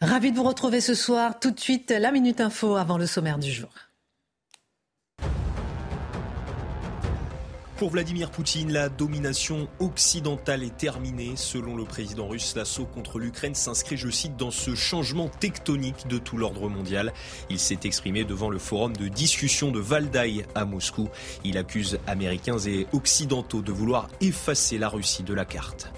Ravi de vous retrouver ce soir. Tout de suite, la Minute Info avant le sommaire du jour. Pour Vladimir Poutine, la domination occidentale est terminée. Selon le président russe, l'assaut contre l'Ukraine s'inscrit, je cite, dans ce changement tectonique de tout l'ordre mondial. Il s'est exprimé devant le forum de discussion de Valdai à Moscou. Il accuse Américains et Occidentaux de vouloir effacer la Russie de la carte.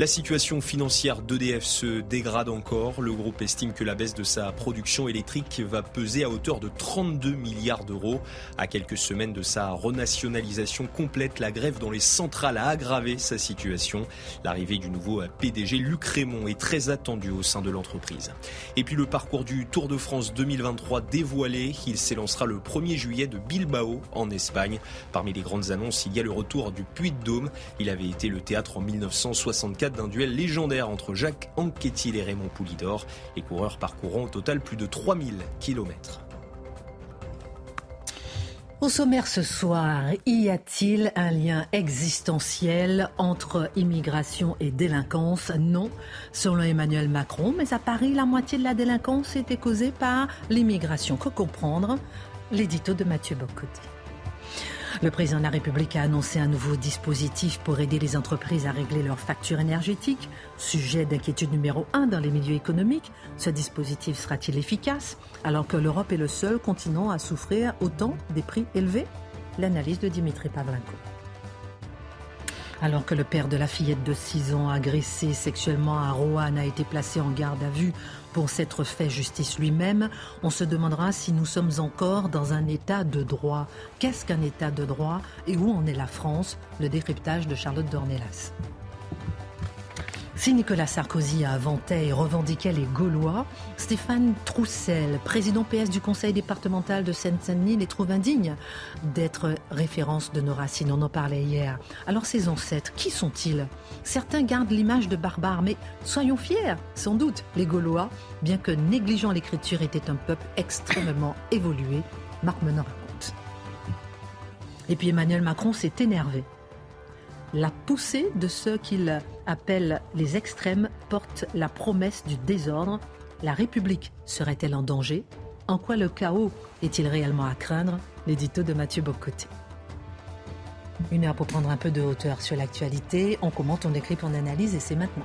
La situation financière d'EDF se dégrade encore. Le groupe estime que la baisse de sa production électrique va peser à hauteur de 32 milliards d'euros. À quelques semaines de sa renationalisation complète, la grève dans les centrales a aggravé sa situation. L'arrivée du nouveau PDG Luc Raymond est très attendue au sein de l'entreprise. Et puis le parcours du Tour de France 2023 dévoilé. Il s'élancera le 1er juillet de Bilbao en Espagne. Parmi les grandes annonces, il y a le retour du Puy-de-Dôme. Il avait été le théâtre en 1964 d'un duel légendaire entre Jacques Anquetil et Raymond Poulidor. Les coureurs parcourront au total plus de 3000 kilomètres. Au sommaire ce soir, y a-t-il un lien existentiel entre immigration et délinquance? Non, selon Emmanuel Macron, mais à Paris, la moitié de la délinquance était causée par l'immigration. Que comprendre? L'édito de Mathieu Bocoté. Le président de la République a annoncé un nouveau dispositif pour aider les entreprises à régler leurs factures énergétiques. Sujet d'inquiétude numéro un dans les milieux économiques. Ce dispositif sera-t-il efficace alors que l'Europe est le seul continent à souffrir autant des prix élevés? L'analyse de Dimitri Pavlenko. Alors que le père de la fillette de 6 ans agressée sexuellement à Roanne a été placé en garde à vue pour s'être fait justice lui-même, on se demandera si nous sommes encore dans un état de droit. Qu'est-ce qu'un état de droit et où en est la France? Le décryptage de Charlotte Dornelas. Si Nicolas Sarkozy inventait et revendiquait les Gaulois, Stéphane Troussel, président PS du conseil départemental de Seine-Saint-Denis, les trouve indignes d'être référence de nos racines. On en parlait hier. Alors ces ancêtres, qui sont-ils? Certains gardent l'image de barbares, mais soyons fiers, sans doute, les Gaulois, bien que négligeant l'écriture, étaient un peuple extrêmement évolué. Marc Menon raconte. Et puis Emmanuel Macron s'est énervé la poussée de ceux qu'il appelle les extrêmes porte la promesse du désordre. La République serait-elle en danger? En quoi le chaos est-il réellement à craindre? L'édito de Mathieu Bocoté. Une heure pour prendre un peu de hauteur sur l'actualité. On commente, on écrit, on analyse et c'est maintenant.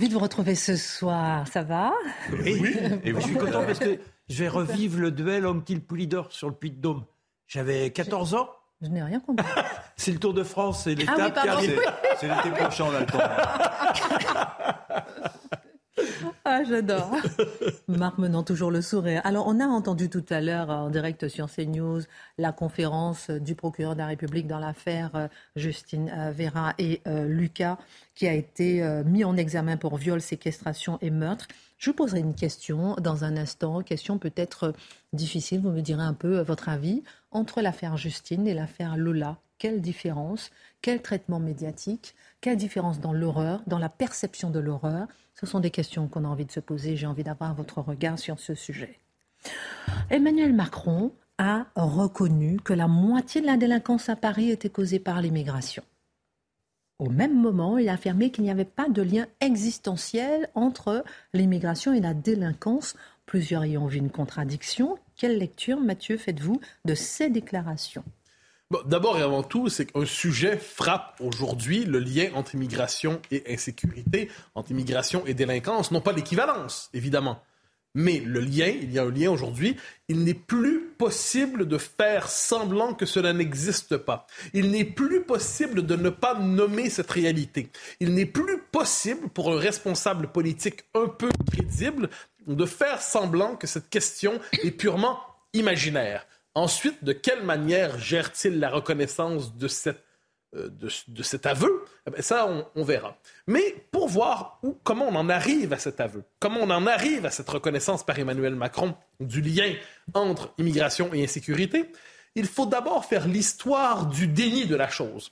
Ravi de vous retrouver ce soir. Ça va? Oui, et je suis content parce que je vais revivre le duel homme-til-Poulidor sur le Puy de Dôme. J'avais 14 ans. Je n'ai rien compris. c'est le Tour de France, c'est l'étape ah oui, qui arrive. C'est l'été prochain, on a le temps. Ah, j'adore. Marc menant toujours le sourire. Alors, on a entendu tout à l'heure en direct sur CNews la conférence du procureur de la République dans l'affaire euh, Justine euh, Vera et euh, Lucas, qui a été mis en examen pour viol, séquestration et meurtre. Je vous poserai une question dans un instant, question peut-être difficile, vous me direz un peu votre avis, entre l'affaire Justine et l'affaire Lola. Quelle différence? Quel traitement médiatique? Quelle différence dans l'horreur, dans la perception de l'horreur? Ce sont des questions qu'on a envie de se poser. J'ai envie d'avoir votre regard sur ce sujet. Emmanuel Macron a reconnu que la moitié de la délinquance à Paris était causée par l'immigration. Au même moment, il a affirmé qu'il n'y avait pas de lien existentiel entre l'immigration et la délinquance. Plusieurs y ont vu une contradiction. Quelle lecture, Mathieu, faites-vous de ces déclarations? D'abord et avant tout, c'est qu'un sujet frappe aujourd'hui le lien entre immigration et insécurité, entre immigration et délinquance, non pas l'équivalence, évidemment. Mais le lien, il y a un lien aujourd'hui, il n'est plus possible de faire semblant que cela n'existe pas. Il n'est plus possible de ne pas nommer cette réalité. Il n'est plus possible pour un responsable politique un peu crédible de faire semblant que cette question est purement imaginaire. Ensuite, de quelle manière gère-t-il la reconnaissance de cette euh, de, cet aveu, eh ça, on, verra. Mais pour voir où, comment on en arrive à cet aveu, comment on en arrive à cette reconnaissance par Emmanuel Macron du lien entre immigration et insécurité, il faut d'abord faire l'histoire du déni de la chose.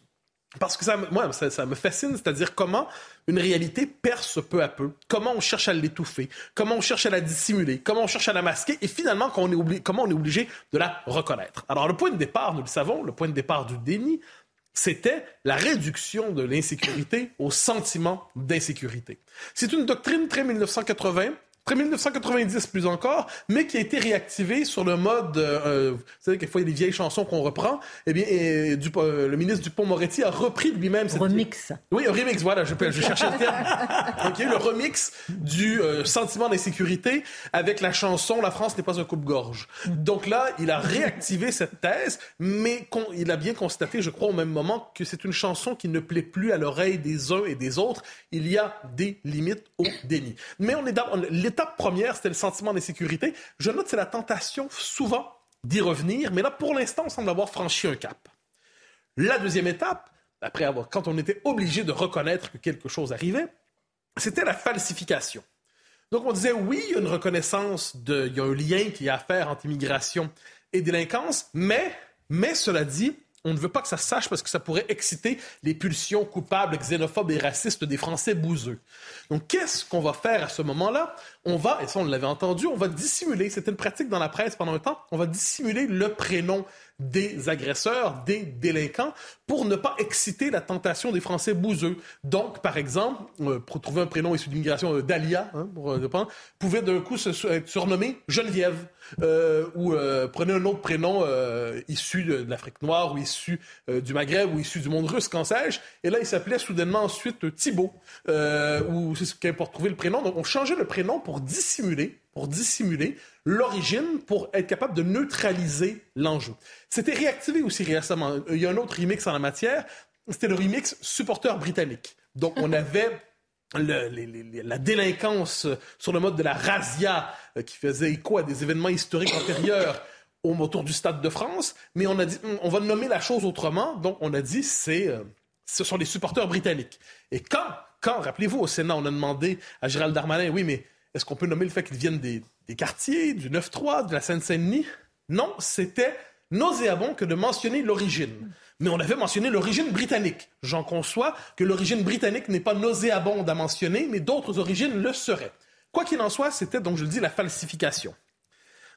Parce que ça, moi, ça, me fascine, c'est-à-dire comment une réalité perce peu à peu, comment on cherche à l'étouffer, comment on cherche à la dissimuler, comment on cherche à la masquer, et finalement, comment on est obligé de la reconnaître. Alors, le point de départ, nous le savons, le point de départ du déni, c'était la réduction de l'insécurité au sentiment d'insécurité. C'est une doctrine très 1980 après 1990 plus encore, mais qui a été réactivé sur le mode, euh, euh, vous savez, quelquefois il y a des vieilles chansons qu'on reprend, eh bien, et, du, euh, le ministre Dupont-Moretti a repris lui-même cette... Remix. Oui, un remix, voilà, je, je cherchais le terme. Donc, il y a eu le remix du sentiment d'insécurité avec la chanson « La France n'est pas un coupe-gorge ». Donc là, il a réactivé cette thèse, mais il a bien constaté, je crois, au même moment, que c'est une chanson qui ne plaît plus à l'oreille des uns et des autres. Il y a des limites au déni. Mais on est dans l'étape première, c'était le sentiment d'insécurité. Je note, c'est la tentation souvent d'y revenir, mais là, pour l'instant, on semble avoir franchi un cap. La deuxième étape, après avoir, quand on était obligé de reconnaître que quelque chose arrivait, c'était la falsification. Donc, on disait, oui, il y a une reconnaissance, de, il y a un lien qui a à faire entre immigration et délinquance, mais, mais cela dit, on ne veut pas que ça sache parce que ça pourrait exciter les pulsions coupables, xénophobes et racistes des Français bouseux. Donc, qu'est-ce qu'on va faire à ce moment-là? On va, et ça on l'avait entendu, on va dissimuler, c'était une pratique dans la presse pendant un temps, on va dissimuler le prénom des agresseurs, des délinquants, pour ne pas exciter la tentation des Français bouseux. Donc, par exemple, euh, pour trouver un prénom issu d'immigration, euh, Dalia, hein, pour euh, pouvait d'un coup se, être surnommé Geneviève, ou prenez un autre prénom issu de, l'Afrique noire, ou issu du Maghreb, ou issu du monde russe, qu'en sais-je. Et là, il s'appelait soudainement ensuite Thibault, ou c'est ce qu'importe trouver le prénom. Donc, on changeait le prénom pour dissimuler pour dissimuler l'origine, pour être capable de neutraliser l'enjeu. C'était réactivé aussi récemment. Il y a un autre remix en la matière, c'était le remix supporter britannique. Donc on avait la délinquance sur le mode de la razzia euh, qui faisait écho à des événements historiques antérieurs autour du Stade de France, mais on a dit, hum, on va nommer la chose autrement, donc on a dit, c'est, euh, ce sont les supporters britanniques. Et quand, quand, rappelez-vous, au Sénat, on a demandé à Gérald Darmanin, oui, mais est-ce qu'on peut nommer le fait qu'ils viennent des, quartiers, du 9-3, de la Seine-Saint-Denis? Non, c'était nauséabond que de mentionner l'origine. Mais on avait mentionné l'origine britannique. J'en conçois que l'origine britannique n'est pas nauséabonde à mentionner, mais d'autres origines le seraient. Quoi qu'il en soit, c'était donc, je le dis, la falsification.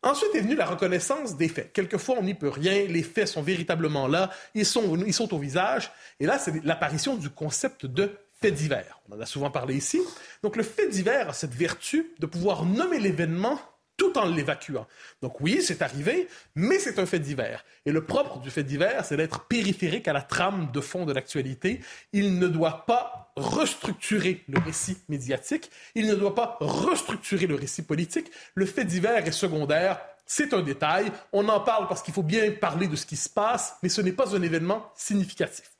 Ensuite est venue la reconnaissance des faits. Quelquefois, on n'y peut rien, les faits sont véritablement là, ils sont, ils sont au visage. Et là, c'est l'apparition du concept de fait divers. On en a souvent parlé ici. Donc le fait divers a cette vertu de pouvoir nommer l'événement tout en l'évacuant. Donc oui, c'est arrivé, mais c'est un fait divers. Et le propre du fait divers, c'est d'être périphérique à la trame de fond de l'actualité. Il ne doit pas restructurer le récit médiatique, il ne doit pas restructurer le récit politique. Le fait divers est secondaire, c'est un détail, on en parle parce qu'il faut bien parler de ce qui se passe, mais ce n'est pas un événement significatif.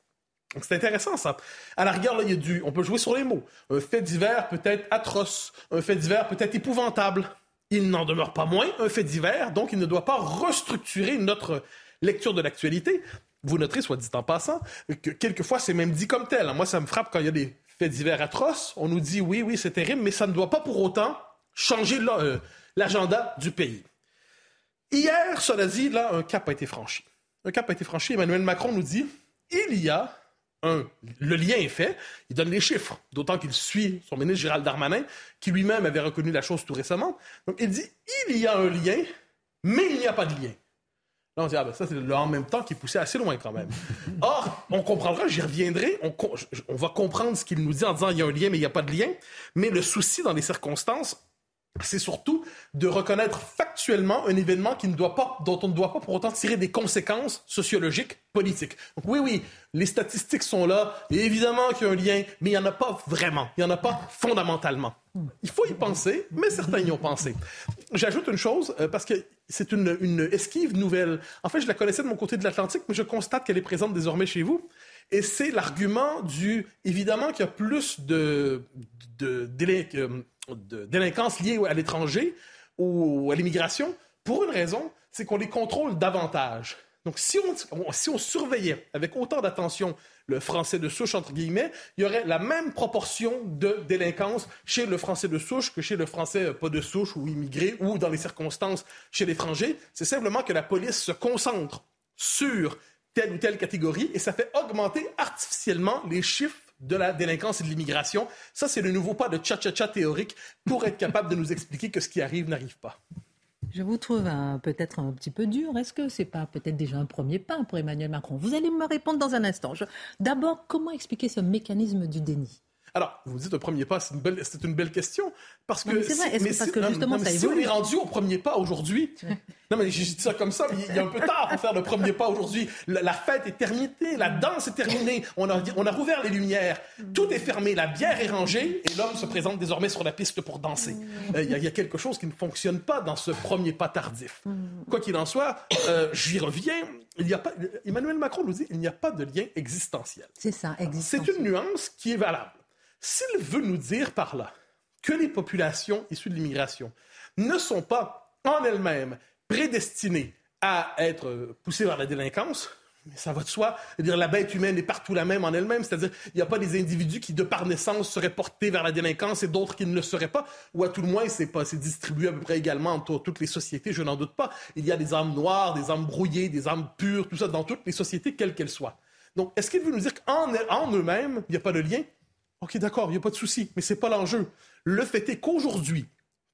C'est intéressant ça. À la rigueur, là, il y a du, on peut jouer sur les mots. Un fait divers peut être atroce, un fait divers peut être épouvantable. Il n'en demeure pas moins un fait divers, donc il ne doit pas restructurer notre lecture de l'actualité. Vous noterez, soit dit en passant, que quelquefois c'est même dit comme tel. Moi, ça me frappe quand il y a des faits divers atroces. On nous dit oui, oui, c'est terrible, mais ça ne doit pas pour autant changer euh, l'agenda du pays. Hier, cela dit, là, un cap a été franchi. Un cap a été franchi. Emmanuel Macron nous dit il y a un, le lien est fait, il donne les chiffres, d'autant qu'il suit son ministre Gérald Darmanin, qui lui-même avait reconnu la chose tout récemment. Donc il dit, il y a un lien, mais il n'y a pas de lien. Là, on dit, ah ben ça, c'est le en même temps qui est poussé assez loin quand même. Or, on comprendra, j'y reviendrai, on, on, va comprendre ce qu'il nous dit en disant, il y a un lien, mais il n'y a pas de lien. Mais le souci dans les circonstances, c'est surtout de reconnaître factuellement un événement qui ne doit pas, dont on ne doit pas pour autant tirer des conséquences sociologiques, politiques. Donc oui, oui, les statistiques sont là, et évidemment qu'il y a un lien, mais il n'y en a pas vraiment, il n'y en a pas fondamentalement. Il faut y penser, mais certains y ont pensé. J'ajoute une chose, euh, parce que c'est une, une esquive nouvelle. En fait, je la connaissais de mon côté de l'Atlantique, mais je constate qu'elle est présente désormais chez vous. Et c'est l'argument du, évidemment, qu'il y a plus de, de, de, de délinquance liée à l'étranger ou à l'immigration, pour une raison, c'est qu'on les contrôle davantage. Donc, si on, si on surveillait avec autant d'attention le français de souche, entre guillemets, il y aurait la même proportion de délinquance chez le français de souche que chez le français pas de souche ou immigré ou, dans les circonstances, chez l'étranger. C'est simplement que la police se concentre sur telle ou telle catégorie et ça fait augmenter artificiellement les chiffres de la délinquance et de l'immigration. Ça, c'est le nouveau pas de cha-cha-cha théorique pour être capable de nous expliquer que ce qui arrive n'arrive pas. Je vous trouve peut-être un petit peu dur. Est-ce que c'est pas peut-être déjà un premier pas pour Emmanuel Macron? Vous allez me répondre dans un instant. D'abord, comment expliquer ce mécanisme du déni? Alors, vous dites un premier pas, c'est une belle, c'est une belle question. Parce que, si on est rendu au premier pas aujourd'hui, non mais j'ai dit ça comme ça, mais il y a un peu tard pour faire le premier pas aujourd'hui. La, fête est terminée, la danse est terminée, on a, on a rouvert les lumières, tout est fermé, la bière est rangée et l'homme se présente désormais sur la piste pour danser. Euh, il y, a quelque chose qui ne fonctionne pas dans ce premier pas tardif. Quoi qu'il en soit, euh, j'y reviens. Il y a pas, Emmanuel Macron nous dit il n'y a pas de lien existentiel. C'est ça, existentiel. C'est une nuance qui est valable. S'il veut nous dire par là que les populations issues de l'immigration ne sont pas en elles-mêmes prédestinées à être poussées vers la délinquance, mais ça va de soi. dire la bête humaine est partout la même en elle-même. C'est-à-dire, il n'y a pas des individus qui, de par naissance, seraient portés vers la délinquance et d'autres qui ne le seraient pas. Ou à tout le moins, c'est pas, c'est distribué à peu près également entre toutes les sociétés, je n'en doute pas. Il y a des âmes noires, des âmes brouillées, des âmes pures, tout ça dans toutes les sociétés, quelles qu'elles soient. Donc, est-ce qu'il veut nous dire qu'en en eux-mêmes, il n'y a pas de lien? OK, d'accord, il n'y a pas de souci, mais ce n'est pas l'enjeu. Le fait est qu'aujourd'hui,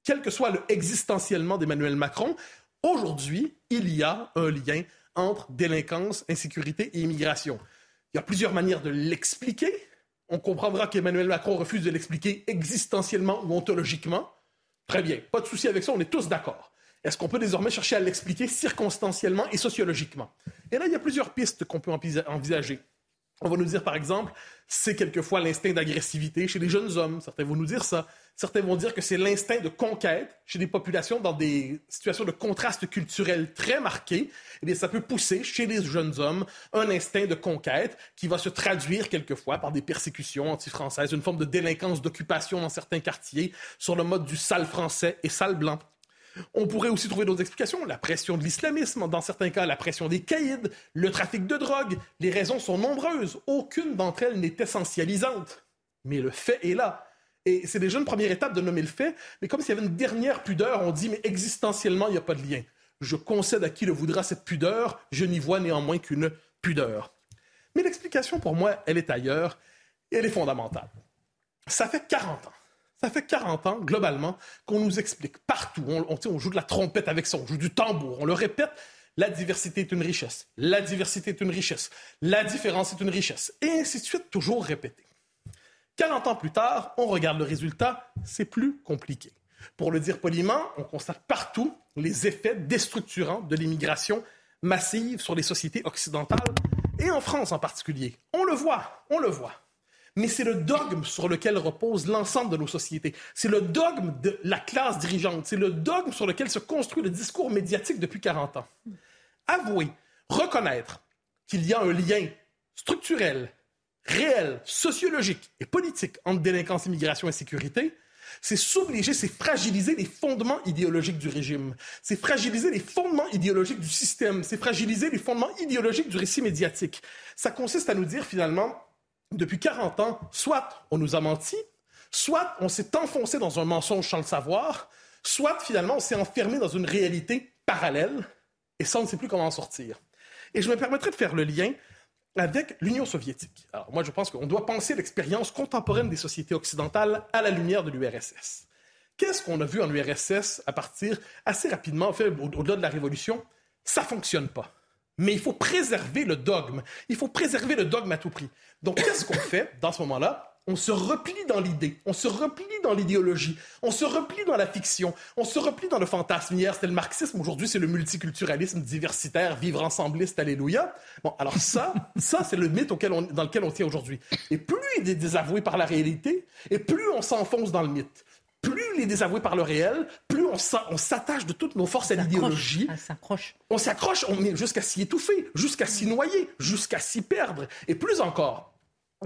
quel que soit le existentiellement d'Emmanuel Macron, aujourd'hui, il y a un lien entre délinquance, insécurité et immigration. Il y a plusieurs manières de l'expliquer. On comprendra qu'Emmanuel Macron refuse de l'expliquer existentiellement ou ontologiquement. Très bien, pas de souci avec ça, on est tous d'accord. Est-ce qu'on peut désormais chercher à l'expliquer circonstanciellement et sociologiquement? Et là, il y a plusieurs pistes qu'on peut envisager. On va nous dire, par exemple, c'est quelquefois l'instinct d'agressivité chez les jeunes hommes. Certains vont nous dire ça. Certains vont dire que c'est l'instinct de conquête chez des populations dans des situations de contraste culturel très marqués. Et ça peut pousser chez les jeunes hommes un instinct de conquête qui va se traduire quelquefois par des persécutions anti-françaises, une forme de délinquance d'occupation dans certains quartiers sur le mode du sale français et sale blanc. On pourrait aussi trouver d'autres explications. La pression de l'islamisme, dans certains cas, la pression des caïds, le trafic de drogue. Les raisons sont nombreuses. Aucune d'entre elles n'est essentialisante. Mais le fait est là. Et c'est déjà une première étape de nommer le fait, mais comme s'il y avait une dernière pudeur, on dit, mais existentiellement, il n'y a pas de lien. Je concède à qui le voudra cette pudeur, je n'y vois néanmoins qu'une pudeur. Mais l'explication, pour moi, elle est ailleurs, elle est fondamentale. Ça fait 40 ans ça fait 40 ans, globalement, qu'on nous explique partout. On, joue de la trompette avec ça, on joue du tambour, on le répète. La diversité est une richesse. La diversité est une richesse. La différence est une richesse. Et ainsi de suite, toujours répété. 40 ans plus tard, on regarde le résultat, c'est plus compliqué. Pour le dire poliment, on constate partout les effets déstructurants de l'immigration massive sur les sociétés occidentales et en France en particulier. On le voit, on le voit mais c'est le dogme sur lequel repose l'ensemble de nos sociétés. C'est le dogme de la classe dirigeante. C'est le dogme sur lequel se construit le discours médiatique depuis 40 ans. Avouer, reconnaître qu'il y a un lien structurel, réel, sociologique et politique entre délinquance, immigration et sécurité, c'est s'obliger, c'est fragiliser les fondements idéologiques du régime. C'est fragiliser les fondements idéologiques du système. C'est fragiliser les fondements idéologiques du récit médiatique. Ça consiste à nous dire finalement, depuis 40 ans, soit on nous a menti, soit on s'est enfoncé dans un mensonge sans le savoir, soit finalement on s'est enfermé dans une réalité parallèle, et ça on ne sait plus comment en sortir. Et je me permettrai de faire le lien avec l'Union soviétique. Alors moi je pense qu'on doit penser l'expérience contemporaine des sociétés occidentales à la lumière de l'URSS. Qu'est-ce qu'on a vu en URSS à partir assez rapidement, au-delà de la Révolution? Ça fonctionne pas. Mais il faut préserver le dogme. Il faut préserver le dogme à tout prix. Donc, qu'est-ce qu'on fait dans ce moment-là? on se replie dans l'idée, on se replie dans l'idéologie, on se replie dans la fiction, on se replie dans le fantasme. Hier, c'était le marxisme, aujourd'hui, c'est le multiculturalisme diversitaire, vivre ensembliste, alléluia. Bon, alors ça, ça, c'est le mythe dans lequel on tient aujourd'hui. Et plus il est désavoué par la réalité, et plus on s'enfonce dans le mythe plus il est désavoué par le réel, plus on s'attache de toutes nos forces à l'idéologie. On s'accroche. On s'accroche jusqu'à s'y étouffer, jusqu'à s'y noyer, jusqu'à s'y perdre. Et plus encore,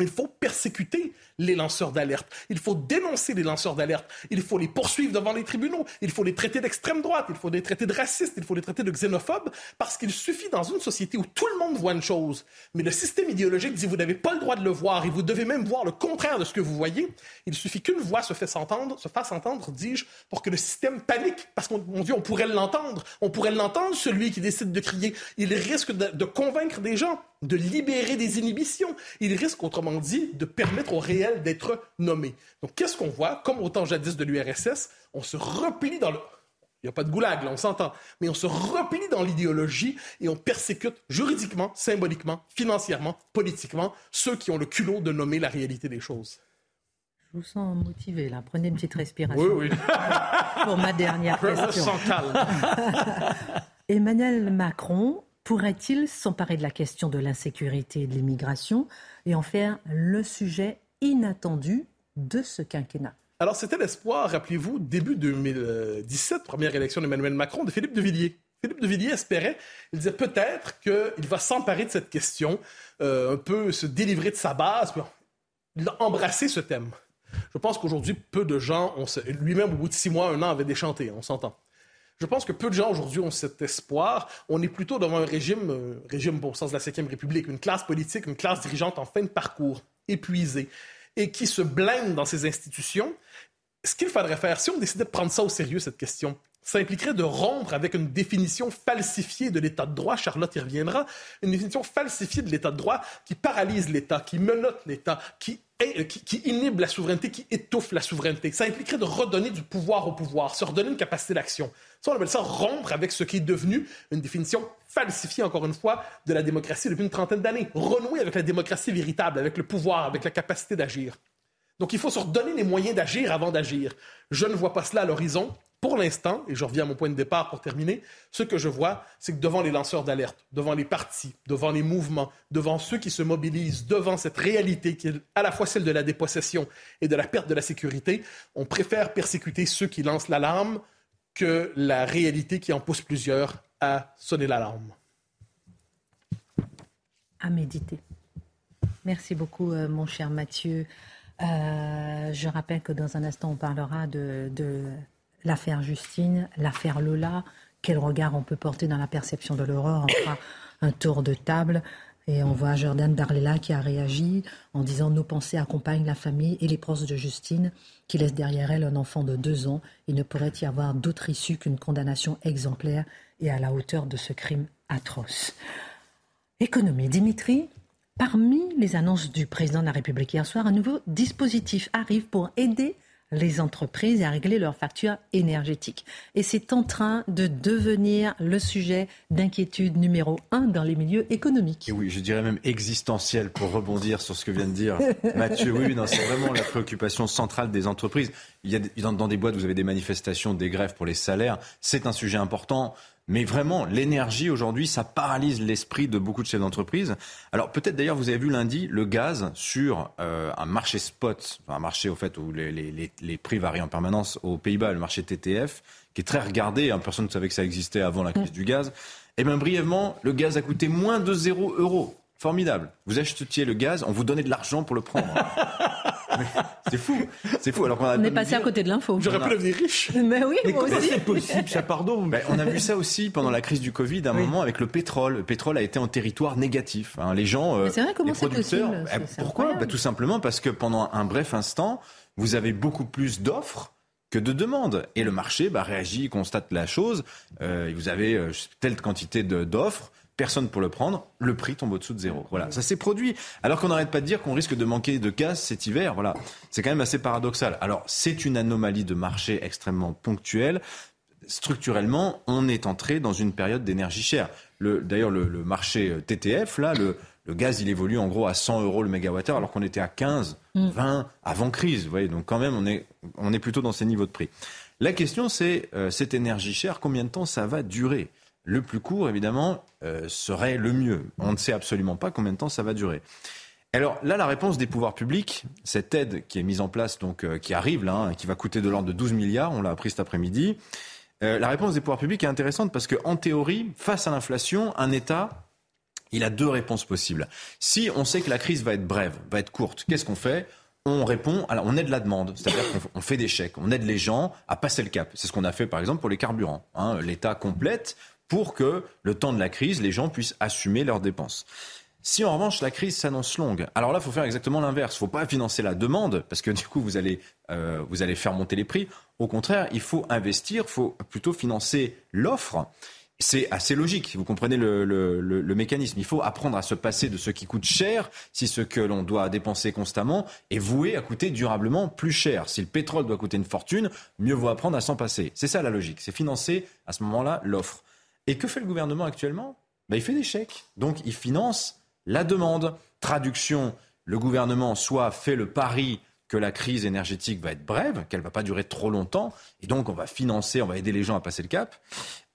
il faut persécuter les lanceurs d'alerte. Il faut dénoncer les lanceurs d'alerte. Il faut les poursuivre devant les tribunaux. Il faut les traiter d'extrême droite. Il faut les traiter de racistes. Il faut les traiter de xénophobes. Parce qu'il suffit dans une société où tout le monde voit une chose, mais le système idéologique dit vous n'avez pas le droit de le voir et vous devez même voir le contraire de ce que vous voyez. Il suffit qu'une voix se fasse entendre, se fasse entendre, dis-je, pour que le système panique. Parce qu'on dit on pourrait l'entendre. On pourrait l'entendre, celui qui décide de crier. Il risque de convaincre des gens de libérer des inhibitions. Il risque, autrement dit, de permettre au réel d'être nommé. Donc, qu'est-ce qu'on voit? Comme au temps jadis de l'URSS, on se replie dans le... Il n'y a pas de goulag, là, on s'entend. Mais on se replie dans l'idéologie et on persécute juridiquement, symboliquement, financièrement, politiquement ceux qui ont le culot de nommer la réalité des choses. Je vous sens motivé, là. Prenez une petite respiration. Oui, oui. Pour ma dernière question. Je sens calme. Emmanuel Macron pourrait-il s'emparer de la question de l'insécurité et de l'immigration et en faire le sujet inattendu de ce quinquennat? Alors c'était l'espoir, rappelez-vous, début 2017, première élection d'Emmanuel Macron, de Philippe de Villiers. Philippe de Villiers espérait, il disait peut-être qu'il va s'emparer de cette question, euh, un peu se délivrer de sa base, il a embrassé ce thème. Je pense qu'aujourd'hui, peu de gens, lui-même au bout de six mois, un an, avait déchanté, on s'entend. Je pense que peu de gens aujourd'hui ont cet espoir. On est plutôt devant un régime, euh, régime au sens de la Ve République, une classe politique, une classe dirigeante en fin de parcours, épuisée, et qui se blinde dans ses institutions. Ce qu'il faudrait faire, si on décidait de prendre ça au sérieux, cette question, ça impliquerait de rompre avec une définition falsifiée de l'état de droit, Charlotte y reviendra, une définition falsifiée de l'état de droit qui paralyse l'État, qui menote l'État, qui, qui, inhibe la souveraineté, qui étouffe la souveraineté. Ça impliquerait de redonner du pouvoir au pouvoir, se redonner une capacité d'action. Ça, on appelle ça rompre avec ce qui est devenu une définition falsifiée, encore une fois, de la démocratie depuis une trentaine d'années. Renouer avec la démocratie véritable, avec le pouvoir, avec la capacité d'agir. Donc il faut se redonner les moyens d'agir avant d'agir. Je ne vois pas cela à l'horizon. Pour l'instant, et je reviens à mon point de départ pour terminer, ce que je vois, c'est que devant les lanceurs d'alerte, devant les partis, devant les mouvements, devant ceux qui se mobilisent, devant cette réalité qui est à la fois celle de la dépossession et de la perte de la sécurité, on préfère persécuter ceux qui lancent l'alarme que la réalité qui en pousse plusieurs à sonner l'alarme. À méditer. Merci beaucoup, euh, mon cher Mathieu. Euh, je rappelle que dans un instant, on parlera de l'affaire Justine, l'affaire Lola, quel regard on peut porter dans la perception de l'aurore. On fera un tour de table et on voit Jordan Darlela qui a réagi en disant Nos pensées accompagnent la famille et les proches de Justine qui laisse derrière elle un enfant de deux ans. Il ne pourrait y avoir d'autre issue qu'une condamnation exemplaire et à la hauteur de ce crime atroce. Économie. Dimitri, parmi les annonces du président de la République hier soir, un nouveau dispositif arrive pour aider les entreprises et à régler leurs factures énergétiques. Et c'est en train de devenir le sujet d'inquiétude numéro un dans les milieux économiques. Et oui, je dirais même existentiel pour rebondir sur ce que vient de dire Mathieu. Oui, c'est vraiment la préoccupation centrale des entreprises. Il y a dans, dans des boîtes, vous avez des manifestations, des grèves pour les salaires. C'est un sujet important. Mais vraiment, l'énergie aujourd'hui, ça paralyse l'esprit de beaucoup de chefs d'entreprise. Alors peut-être d'ailleurs, vous avez vu lundi le gaz sur euh, un marché spot, un marché au fait où les, les, les prix varient en permanence aux Pays-Bas, le marché TTF, qui est très regardé. Hein, personne ne savait que ça existait avant la crise du gaz. Et eh bien brièvement, le gaz a coûté moins de 0 euros. Formidable. Vous achetiez le gaz, on vous donnait de l'argent pour le prendre. c'est fou, c'est fou. Alors on, est passé à côté de l'info. J'aurais pu devenir riche. Mais oui, Mais comment c'est possible, ça, pardon ben, On a vu ça aussi pendant la crise du Covid, à un moment avec le pétrole. Le pétrole a été en territoire négatif. Hein. Les gens, euh, vrai, comment les producteurs. Ben, pourquoi? ben, Tout simplement parce que pendant un bref instant, vous avez beaucoup plus d'offres que de demandes. Et le marché bah, réagit, constate la chose. Euh, vous avez euh, telle quantité d'offres personne pour le prendre, le prix tombe au-dessous de zéro. Voilà, ça s'est produit. Alors qu'on n'arrête pas de dire qu'on risque de manquer de gaz cet hiver. Voilà, c'est quand même assez paradoxal. Alors c'est une anomalie de marché extrêmement ponctuelle. Structurellement, on est entré dans une période d'énergie chère. D'ailleurs, le, marché TTF, là, le, le gaz, il évolue en gros à 100 euros le mégawattheure, alors qu'on était à 15, 20 mm. avant crise. Vous voyez, donc quand même, on est, on est plutôt dans ces niveaux de prix. La question, c'est euh, cette énergie chère, combien de temps ça va durer? Le plus court, évidemment, euh, serait le mieux. On ne sait absolument pas combien de temps ça va durer. Alors là, la réponse des pouvoirs publics, cette aide qui est mise en place, donc euh, qui arrive là, hein, qui va coûter de l'ordre de 12 milliards, on l'a appris cet après-midi. la réponse des pouvoirs publics est intéressante parce qu'en théorie, face à l'inflation, un État il a deux réponses possibles. Si on sait que la crise va être brève, va être courte, qu'est-ce qu'on fait? On répond, alors on aide la demande, c'est-à-dire qu'on fait des chèques, on aide les gens à passer le cap. C'est ce qu'on a fait par exemple pour les carburants. Hein. L'État complète pour que le temps de la crise, les gens puissent assumer leurs dépenses. Si en revanche la crise s'annonce longue, alors là, il faut faire exactement l'inverse. Il ne faut pas financer la demande, parce que du coup, vous allez, euh, vous allez faire monter les prix. Au contraire, il faut investir, il faut plutôt financer l'offre c'est assez logique. Vous comprenez le, mécanisme. Il faut apprendre à se passer de ce qui coûte cher si ce que l'on doit dépenser constamment est voué à coûter durablement plus cher. Si le pétrole doit coûter une fortune, mieux vaut apprendre à s'en passer. C'est ça la logique. C'est financer à ce moment-là l'offre. Et que fait le gouvernement actuellement? Ben, Il fait des chèques. Donc il finance la demande. Traduction, le gouvernement soit fait le pari que la crise énergétique va être brève, qu'elle va pas durer trop longtemps, et donc on va financer, on va aider les gens à passer le cap.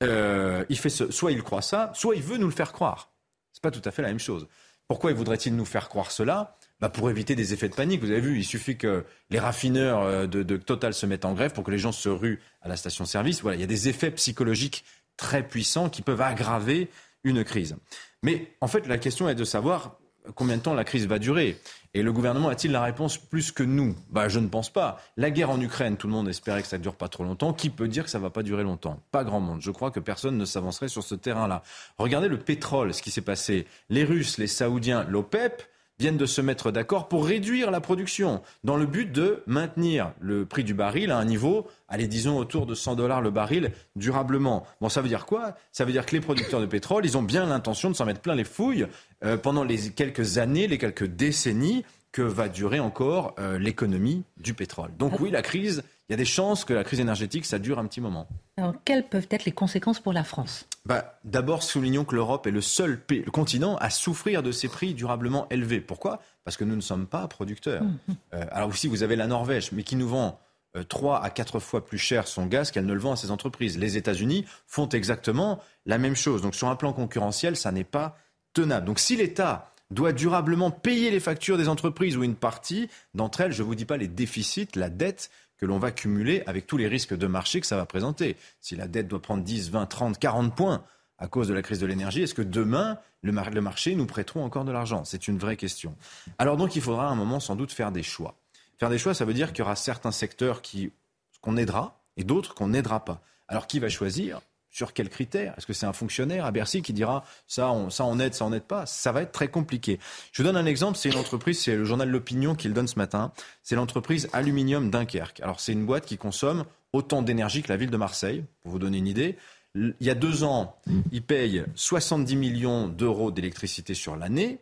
Euh, il fait soit il croit ça, soit il veut nous le faire croire. C'est pas tout à fait la même chose. Pourquoi voudrait-il nous faire croire cela? Bah pour éviter des effets de panique. Vous avez vu, il suffit que les raffineurs euh, de, de Total se mettent en grève pour que les gens se ruent à la station-service. Voilà, il y a des effets psychologiques très puissants qui peuvent aggraver une crise. Mais en fait, la question est de savoir combien de temps la crise va durer. Et le gouvernement a-t-il la réponse plus que nous? Bah, Je ne pense pas. La guerre en Ukraine, tout le monde espérait que ça ne dure pas trop longtemps. Qui peut dire que ça ne va pas durer longtemps? Pas grand monde. Je crois que personne ne s'avancerait sur ce terrain-là. Regardez le pétrole, ce qui s'est passé. Les Russes, les Saoudiens, l'OPEP, viennent de se mettre d'accord pour réduire la production dans le but de maintenir le prix du baril à un niveau, allez, disons, autour de 100 dollars le baril durablement. Bon, ça veut dire quoi? Ça veut dire que les producteurs de pétrole, ils ont bien l'intention de s'en mettre plein les fouilles euh, pendant les quelques années, les quelques décennies que va durer encore euh, l'économie du pétrole. Donc oui, la crise, il y a des chances que la crise énergétique, ça dure un petit moment. Alors, quelles peuvent être les conséquences pour la France? Bah, D'abord, soulignons que l'Europe est le seul pays, le continent à souffrir de ces prix durablement élevés. Pourquoi? Parce que nous ne sommes pas producteurs. Mmh, mmh. Euh, alors aussi, vous avez la Norvège, mais qui nous vend euh, trois à quatre fois plus cher son gaz qu'elle ne le vend à ses entreprises. Les États-Unis font exactement la même chose. Donc sur un plan concurrentiel, ça n'est pas tenable. Donc si l'État doit durablement payer les factures des entreprises ou une partie d'entre elles, je ne vous dis pas les déficits, la dette que l'on va cumuler avec tous les risques de marché que ça va présenter. Si la dette doit prendre 10, 20, 30, 40 points à cause de la crise de l'énergie, est-ce que demain, le, marché nous prêteront encore de l'argent? C'est une vraie question. Alors donc, il faudra à un moment sans doute faire des choix. Faire des choix, ça veut dire qu'il y aura certains secteurs qui qu'on aidera et d'autres qu'on n'aidera pas. Alors qui va choisir? Sur quels critères? Est-ce que c'est un fonctionnaire à Bercy qui dira ça on, aide, ça on aide pas? Ça va être très compliqué. Je vous donne un exemple, c'est une entreprise, c'est le journal L'Opinion qui le donne ce matin, c'est l'entreprise Aluminium Dunkerque. Alors c'est une boîte qui consomme autant d'énergie que la ville de Marseille, pour vous donner une idée. Il y a deux ans, ils payent 70 millions d'euros d'électricité sur l'année.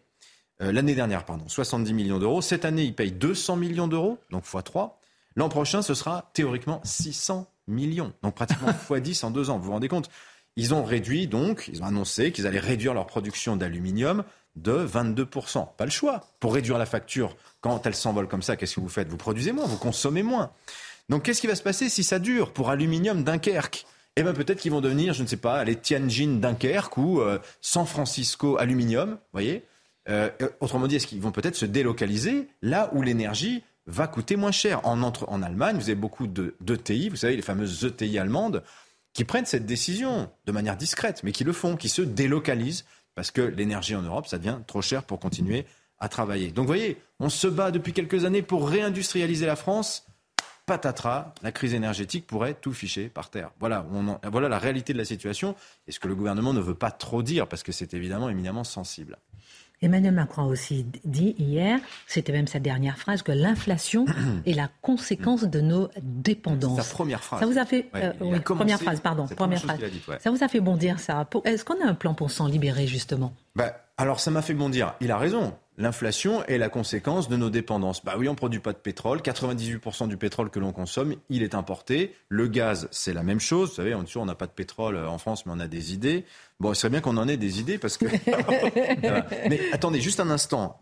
Euh, l'année dernière, pardon, 70 millions d'euros. Cette année, ils payent 200 millions d'euros, donc x3. L'an prochain, ce sera théoriquement 600 millions. Donc pratiquement x10 en deux ans. Vous vous rendez compte? Ils ont réduit donc, ils ont annoncé qu'ils allaient réduire leur production d'aluminium de 22%. Pas le choix. Pour réduire la facture, quand elle s'envole comme ça, qu'est-ce que vous faites? Vous produisez moins, vous consommez moins. Donc qu'est-ce qui va se passer si ça dure pour Aluminium Dunkerque? Eh bien peut-être qu'ils vont devenir, je ne sais pas, les Tianjin Dunkerque ou euh, San Francisco Aluminium, vous voyez? Euh, Autrement dit, est-ce qu'ils vont peut-être se délocaliser là où l'énergie va coûter moins cher. En, en Allemagne, vous avez beaucoup d'ETI, vous savez, les fameuses ETI allemandes, qui prennent cette décision de manière discrète, mais qui le font, qui se délocalisent, parce que l'énergie en Europe, ça devient trop cher pour continuer à travailler. Donc vous voyez, on se bat depuis quelques années pour réindustrialiser la France. Patatras, la crise énergétique pourrait tout ficher par terre. Voilà, voilà la réalité de la situation et ce que le gouvernement ne veut pas trop dire, parce que c'est évidemment éminemment sensible. Emmanuel Macron a aussi dit hier, c'était même sa dernière phrase, que l'inflation est la conséquence de nos dépendances. Sa première phrase. Ça vous a fait, euh, première phrase, pardon, première phrase. ça vous a fait bondir ça. Est-ce qu'on a un plan pour s'en libérer justement? Bah, Alors ça m'a fait bondir. Il a raison. L'inflation est la conséquence de nos dépendances. Bah oui, on ne produit pas de pétrole. 98% du pétrole que l'on consomme, il est importé. Le gaz, c'est la même chose. Vous savez, on n'a pas de pétrole en France, mais on a des idées. Bon, il serait bien qu'on en ait des idées parce que. mais attendez, juste un instant.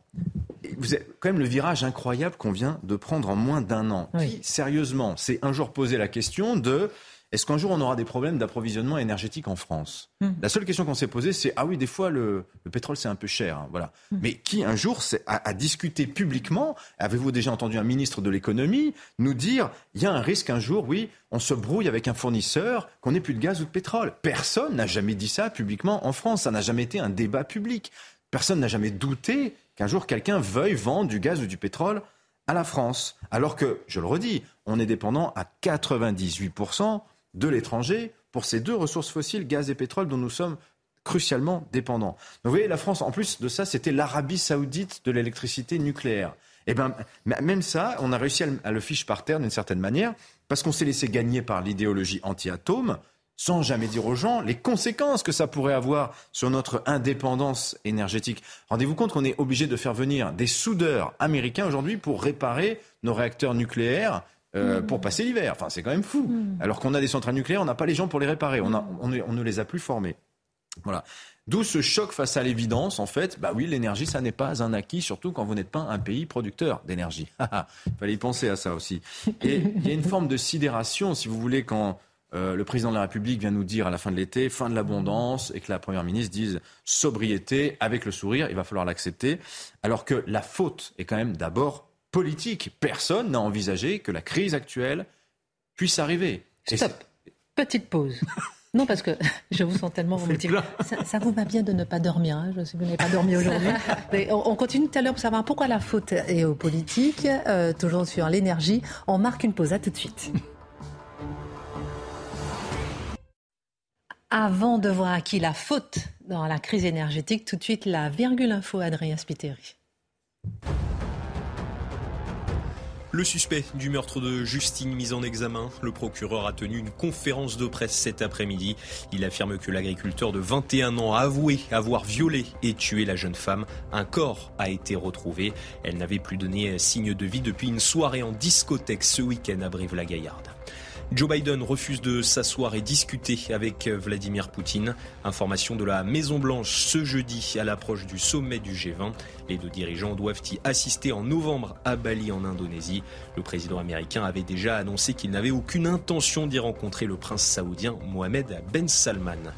Vous avez quand même le virage incroyable qu'on vient de prendre en moins d'un an. Qui, sérieusement, s'est un jour posé la question de est-ce qu'un jour on aura des problèmes d'approvisionnement énergétique en France hmm. La seule question qu'on s'est posée, c'est ah oui, des fois le, pétrole c'est un peu cher, hein, voilà. Hmm. Mais qui un jour a, a, discuté publiquement Avez-vous déjà entendu un ministre de l'économie nous dire il y a un risque un jour, oui, on se brouille avec un fournisseur, qu'on n'ait plus de gaz ou de pétrole? Personne n'a jamais dit ça publiquement en France. Ça n'a jamais été un débat public. Personne n'a jamais douté qu'un jour quelqu'un veuille vendre du gaz ou du pétrole à la France. Alors que, je le redis, on est dépendant à 98% de l'étranger pour ces deux ressources fossiles, gaz et pétrole, dont nous sommes crucialement dépendants. Vous voyez, la France, en plus de ça, c'était l'Arabie saoudite de l'électricité nucléaire. Eh bien, même ça, on a réussi à le fiche par terre d'une certaine manière, parce qu'on s'est laissé gagner par l'idéologie anti-atome, sans jamais dire aux gens les conséquences que ça pourrait avoir sur notre indépendance énergétique. Rendez-vous compte qu'on est obligé de faire venir des soudeurs américains aujourd'hui pour réparer nos réacteurs nucléaires euh, pour passer l'hiver. Enfin, c'est quand même fou. Hmm. Alors qu'on a des centrales nucléaires, on n'a pas les gens pour les réparer. On, a, on, ne les a plus formés. Voilà. D'où ce choc face à l'évidence, en fait, bah oui, l'énergie, ça n'est pas un acquis, surtout quand vous n'êtes pas un pays producteur d'énergie. Il fallait y penser à ça aussi. Et il y a une forme de sidération, si vous voulez, quand euh, le président de la République vient nous dire à la fin de l'été, fin de l'abondance, et que la Première ministre dise sobriété avec le sourire, il va falloir l'accepter, alors que la faute est quand même d'abord politique. Personne n'a envisagé que la crise actuelle puisse arriver. Stop. Petite pause. Non, parce que je vous sens tellement Ça, ça, vous va bien de ne pas dormir. Hein. Je sais que vous n'avez pas dormi aujourd'hui. on, continue tout à l'heure pour savoir pourquoi la faute est aux politiques. Euh, toujours sur l'énergie. On marque une pause. À tout de suite. Avant de voir à qui la faute dans la crise énergétique, tout de suite la virgule info Adrien Spiteri. Le suspect du meurtre de Justine mis en examen, le procureur a tenu une conférence de presse cet après-midi. Il affirme que l'agriculteur de 21 ans a avoué avoir violé et tué la jeune femme. Un corps a été retrouvé. Elle n'avait plus donné signe de vie depuis une soirée en discothèque ce week-end à Brive-la-Gaillarde. Joe Biden refuse de s'asseoir et discuter avec Vladimir Poutine. Information de la Maison-Blanche ce jeudi à l'approche du sommet du G20. Les deux dirigeants doivent y assister en novembre à Bali en Indonésie. Le président américain avait déjà annoncé qu'il n'avait aucune intention d'y rencontrer le prince saoudien Mohamed Ben Salman.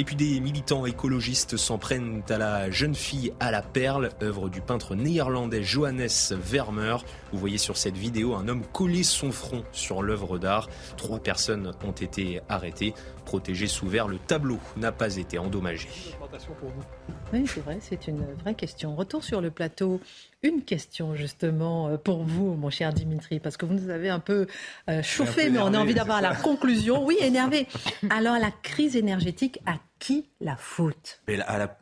Et puis des militants écologistes s'en prennent à la jeune fille à la perle, œuvre du peintre néerlandais Johannes Vermeer. Vous voyez sur cette vidéo un homme coller son front sur l'œuvre d'art. Trois personnes ont été arrêtées. Protégées sous verre, le tableau n'a pas été endommagé. Oui, c'est vrai, c'est une vraie question. Retour sur le plateau. Une question justement euh, pour vous, mon cher Dimitri, parce que vous nous avez un peu euh, chauffé, mais on a envie d'avoir la conclusion. Oui, énervé. Alors la crise énergétique a qui la faute?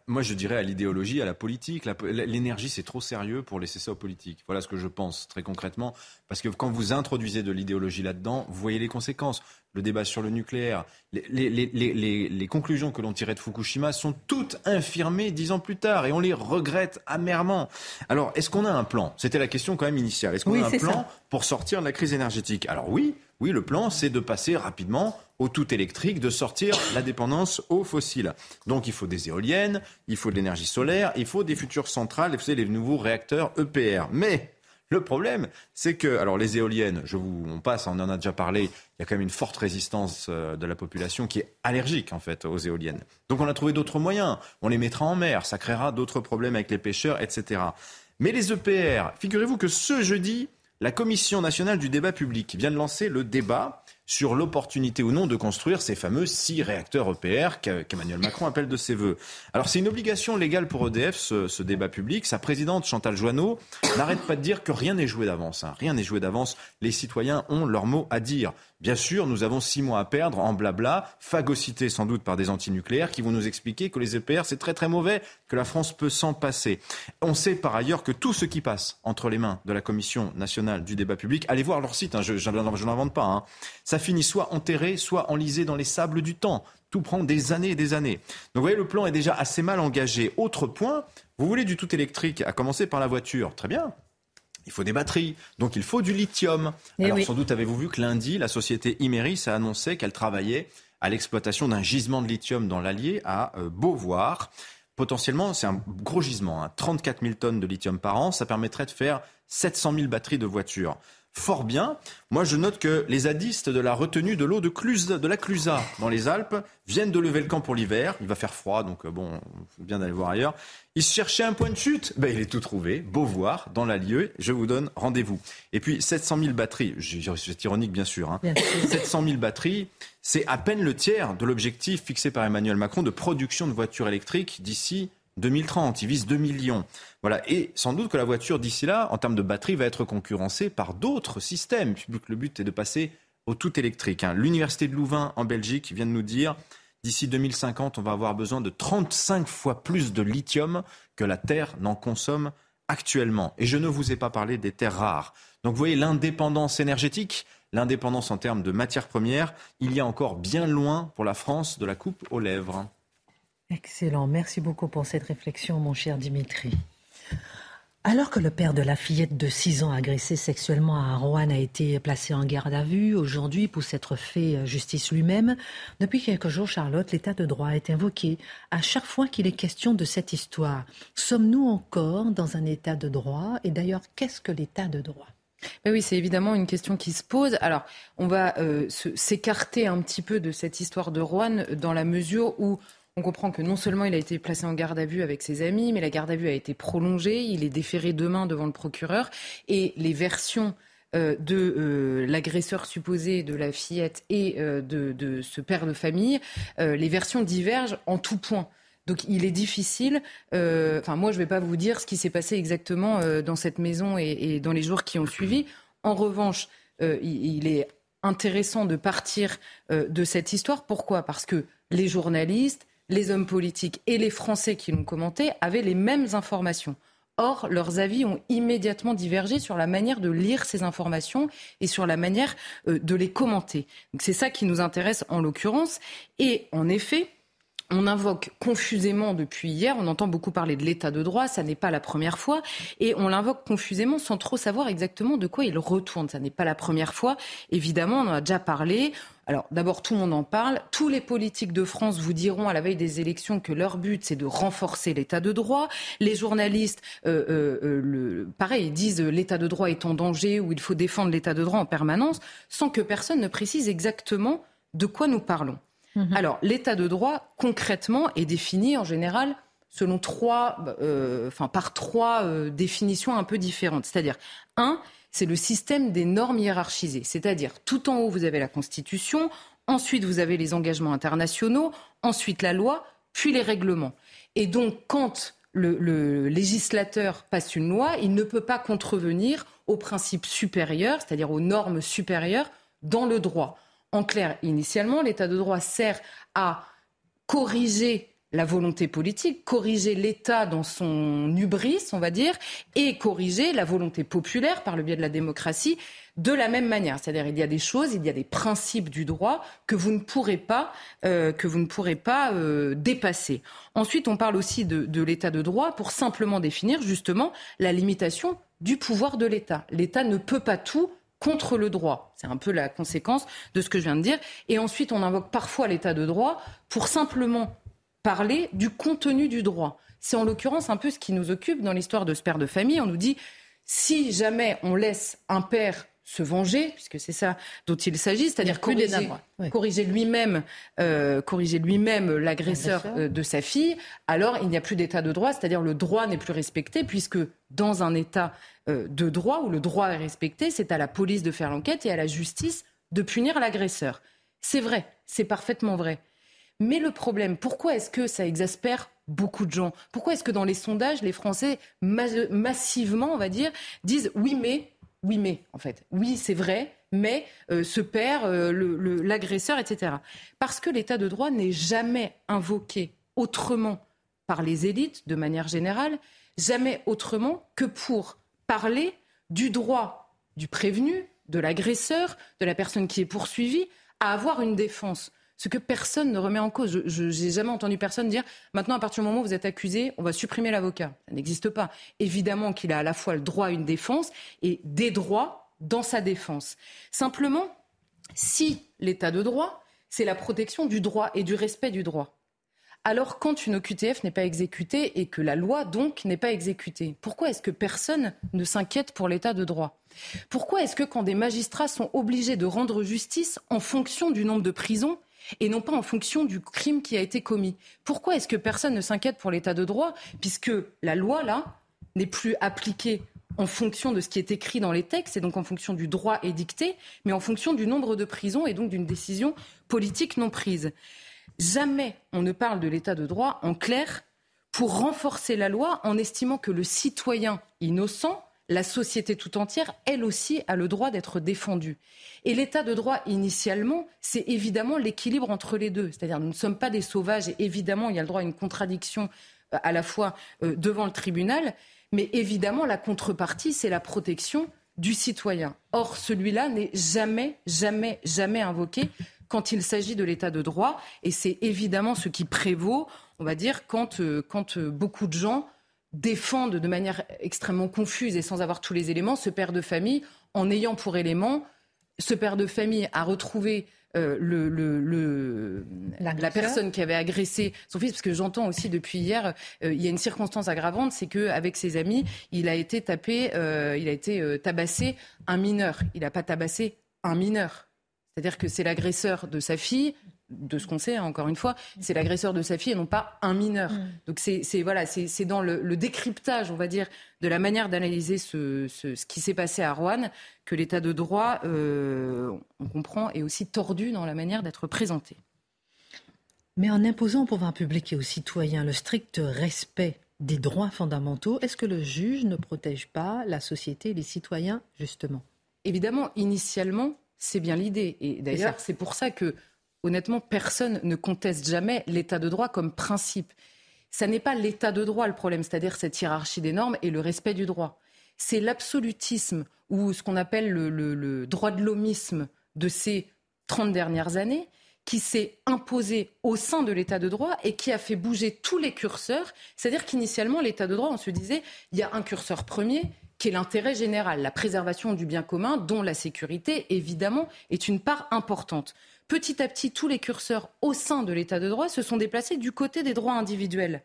Moi, je dirais à l'idéologie, à la politique. L'énergie, c'est trop sérieux pour laisser ça aux politiques. Voilà ce que je pense très concrètement. Parce que quand vous introduisez de l'idéologie là-dedans, vous voyez les conséquences. Le débat sur le nucléaire, les, conclusions que l'on tirait de Fukushima sont toutes infirmées dix ans plus tard et on les regrette amèrement. Alors, est-ce qu'on a un plan? C'était la question quand même initiale. Est-ce qu'on a un plan pour sortir de la crise énergétique? Alors oui, oui, le plan, c'est de passer rapidement au tout électrique, de sortir la dépendance aux fossiles. Donc il faut des éoliennes, il faut de l'énergie solaire, il faut des futures centrales, vous savez, les nouveaux réacteurs EPR. Mais le problème, c'est que, alors les éoliennes, je vous, on passe, on en a déjà parlé, il y a quand même une forte résistance euh, de la population qui est allergique en fait aux éoliennes. Donc on a trouvé d'autres moyens, on les mettra en mer, ça créera d'autres problèmes avec les pêcheurs, etc. Mais les EPR, figurez-vous que ce jeudi, la Commission nationale du débat public vient de lancer le débat sur l'opportunité ou non de construire ces fameux six réacteurs EPR qu'Emmanuel Macron appelle de ses voeux. Alors c'est une obligation légale pour EDF, ce, débat public. Sa présidente, Chantal Joanneau, n'arrête pas de dire que rien n'est joué d'avance. Hein. Rien n'est joué d'avance. Les citoyens ont leur mot à dire. Bien sûr, nous avons six mois à perdre en blabla, phagocytés sans doute par des antinucléaires qui vont nous expliquer que les EPR, c'est très très mauvais, que la France peut s'en passer. On sait par ailleurs que tout ce qui passe entre les mains de la Commission nationale du débat public, allez voir leur site, hein, je, n'invente pas, hein, ça finit soit enterré, soit enlisé dans les sables du temps. Tout prend des années et des années. Donc vous voyez, le plan est déjà assez mal engagé. Autre point, vous voulez du tout électrique, à commencer par la voiture. Très bien, il faut des batteries, donc il faut du lithium. Eh Alors oui. sans doute avez-vous vu que lundi, la société Imeris a annoncé qu'elle travaillait à l'exploitation d'un gisement de lithium dans l'Allier à euh, Beauvoir. Potentiellement, c'est un gros gisement, hein, 34 000 tonnes de lithium par an. Ça permettrait de faire 700 000 batteries de voitures. Fort bien. Moi, je note que les zadistes de la retenue de l'eau de, Cluse, de la Clusa dans les Alpes viennent de lever le camp pour l'hiver. Il va faire froid, donc euh, bon, faut bien d'aller voir ailleurs. Ils cherchaient un point de chute. Ben, il est tout trouvé. Beauvoir, dans l'Allieu. Je vous donne rendez-vous. Et puis, 700 000 batteries. C'est ironique, bien sûr. Hein. Bien sûr. 700 000 batteries, c'est à peine le tiers de l'objectif fixé par Emmanuel Macron de production de voitures électriques d'ici 2030. Il vise 2 millions. Voilà. Et sans doute que la voiture d'ici là, en termes de batterie, va être concurrencée par d'autres systèmes. Le but est de passer au tout électrique. hein. L'Université de Louvain en Belgique vient de nous dire d'ici 2050, on va avoir besoin de 35 fois plus de lithium que la Terre n'en consomme actuellement. Et je ne vous ai pas parlé des terres rares. Donc vous voyez l'indépendance énergétique, l'indépendance en termes de matières premières, il y a encore bien loin pour la France de la coupe aux lèvres. Excellent. Merci beaucoup pour cette réflexion, mon cher Dimitri. Alors que le père de la fillette de 6 ans agressée sexuellement à Rouen a été placé en garde à vue aujourd'hui pour s'être fait justice lui-même, depuis quelques jours, Charlotte, l'état de droit est invoqué à chaque fois qu'il est question de cette histoire. Sommes-nous encore dans un état de droit? Et d'ailleurs, qu'est-ce que l'état de droit? Ben oui, c'est évidemment une question qui se pose. Alors, on va euh, s'écarter un petit peu de cette histoire de Rouen dans la mesure où on comprend que non seulement il a été placé en garde à vue avec ses amis, mais la garde à vue a été prolongée. Il est déféré demain devant le procureur et les versions euh, de euh, l'agresseur supposé de la fillette et euh, de, ce père de famille, les versions divergent en tout point. Donc il est difficile. Enfin, moi, je ne vais pas vous dire ce qui s'est passé exactement dans cette maison et, dans les jours qui ont suivi. En revanche, il, est intéressant de partir de cette histoire. Pourquoi? Parce que les journalistes, les hommes politiques et les Français qui l'ont commenté avaient les mêmes informations. Or, leurs avis ont immédiatement divergé sur la manière de lire ces informations et sur la manière euh, de les commenter. C'est ça qui nous intéresse en l'occurrence. Et en effet, on invoque confusément depuis hier, on entend beaucoup parler de l'état de droit, ça n'est pas la première fois, et on l'invoque confusément sans trop savoir exactement de quoi il retourne. Ça n'est pas la première fois, évidemment, on en a déjà parlé. Alors d'abord, tout le monde en parle. Tous les politiques de France vous diront à la veille des élections que leur but, c'est de renforcer l'état de droit. Les journalistes, euh, euh, euh, pareil, disent euh, l'état de droit est en danger ou il faut défendre l'état de droit en permanence, sans que personne ne précise exactement de quoi nous parlons. Alors, l'état de droit, concrètement, est défini en général selon trois, euh, enfin, par trois euh, définitions un peu différentes. C'est-à-dire, un, c'est le système des normes hiérarchisées. C'est-à-dire, tout en haut, vous avez la Constitution, ensuite, vous avez les engagements internationaux, ensuite la loi, puis les règlements. Et donc, quand le, le législateur passe une loi, il ne peut pas contrevenir aux principes supérieurs, c'est-à-dire aux normes supérieures dans le droit. En clair, initialement, l'état de droit sert à corriger la volonté politique, corriger l'État dans son hubris, on va dire, et corriger la volonté populaire par le biais de la démocratie de la même manière. C'est-à-dire, il y a des choses, il y a des principes du droit que vous ne pourrez pas, euh, que vous ne pourrez pas euh, dépasser. Ensuite, on parle aussi de, de l'état de droit pour simplement définir justement la limitation du pouvoir de l'État. L'État ne peut pas tout contre le droit. C'est un peu la conséquence de ce que je viens de dire. Et ensuite, on invoque parfois l'état de droit pour simplement parler du contenu du droit. C'est en l'occurrence un peu ce qui nous occupe dans l'histoire de ce père de famille. On nous dit, si jamais on laisse un père se venger, puisque c'est ça dont il s'agit, c'est-à-dire corriger. Oui. corriger lui-même, euh, corriger lui-même l'agresseur euh, de sa fille, alors il n'y a plus d'état de droit, c'est-à-dire le droit n'est plus respecté, puisque dans un état euh, de droit où le droit est respecté, c'est à la police de faire l'enquête et à la justice de punir l'agresseur. C'est vrai, c'est parfaitement vrai. Mais le problème, pourquoi est-ce que ça exaspère beaucoup de gens? Pourquoi est-ce que dans les sondages, les Français, ma- massivement, on va dire, disent oui mais, oui mais, en fait, oui c'est vrai, mais euh, père, euh, le- le- l'agresseur, etc. Parce que l'état de droit n'est jamais invoqué autrement par les élites, de manière générale, jamais autrement que pour parler du droit du prévenu, de l'agresseur, de la personne qui est poursuivie, à avoir une défense. Ce que personne ne remet en cause. Je n'ai jamais entendu personne dire maintenant, à partir du moment où vous êtes accusé, on va supprimer l'avocat. Ça n'existe pas. Évidemment qu'il a à la fois le droit à une défense et des droits dans sa défense. Simplement, si l'état de droit, c'est la protection du droit et du respect du droit, alors quand une OQTF n'est pas exécutée et que la loi donc n'est pas exécutée, pourquoi est-ce que personne ne s'inquiète pour l'état de droit? Pourquoi est-ce que quand des magistrats sont obligés de rendre justice en fonction du nombre de prisons et non pas en fonction du crime qui a été commis Pourquoi est-ce que personne ne s'inquiète pour l'état de droit puisque la loi là n'est plus appliquée en fonction de ce qui est écrit dans les textes, et donc en fonction du droit édicté, mais en fonction du nombre de prisons et donc d'une décision politique non prise. Jamais on ne parle de l'état de droit en clair pour renforcer la loi en estimant que le citoyen innocent, la société tout entière, elle aussi, a le droit d'être défendue. Et l'état de droit, initialement, c'est évidemment l'équilibre entre les deux. C'est-à-dire, nous ne sommes pas des sauvages et évidemment, il y a le droit à une contradiction euh, à la fois euh, devant le tribunal, mais évidemment, la contrepartie, c'est la protection du citoyen. Or, celui-là n'est jamais, jamais, jamais invoqué quand il s'agit de l'état de droit. Et c'est évidemment ce qui prévaut, on va dire, quand, euh, quand beaucoup de gens défendent de manière extrêmement confuse et sans avoir tous les éléments ce père de famille en ayant pour élément ce père de famille a retrouvé euh, le, le, la personne qui avait agressé son fils, parce que j'entends aussi depuis hier, il y a une circonstance aggravante, c'est qu'avec ses amis, il a été tapé, il a été tabassé un mineur. Il n'a pas tabassé un mineur. C'est-à-dire que c'est l'agresseur de sa fille, de ce qu'on sait, hein, encore une fois, c'est l'agresseur de sa fille et non pas un mineur. Mm. Donc c'est voilà, c'est dans le, décryptage, on va dire, de la manière d'analyser ce, ce, qui s'est passé à Rouen que l'état de droit, euh, on comprend, est aussi tordu dans la manière d'être présenté. Mais en imposant au pouvoir public et aux citoyens le strict respect des droits fondamentaux, est-ce que le juge ne protège pas la société et les citoyens, justement? Évidemment, initialement, c'est bien l'idée. Et d'ailleurs, c'est pour ça que, honnêtement, personne ne conteste jamais l'état de droit comme principe. Ça n'est pas l'état de droit le problème, c'est-à-dire cette hiérarchie des normes et le respect du droit. C'est l'absolutisme ou ce qu'on appelle le, droit de l'homisme de ces 30 dernières années qui s'est imposé au sein de l'état de droit et qui a fait bouger tous les curseurs. C'est-à-dire qu'initialement, l'état de droit, on se disait, il y a un curseur premier qui est l'intérêt général, la préservation du bien commun, dont la sécurité, évidemment, est une part importante. Petit à petit, tous les curseurs au sein de l'état de droit se sont déplacés du côté des droits individuels.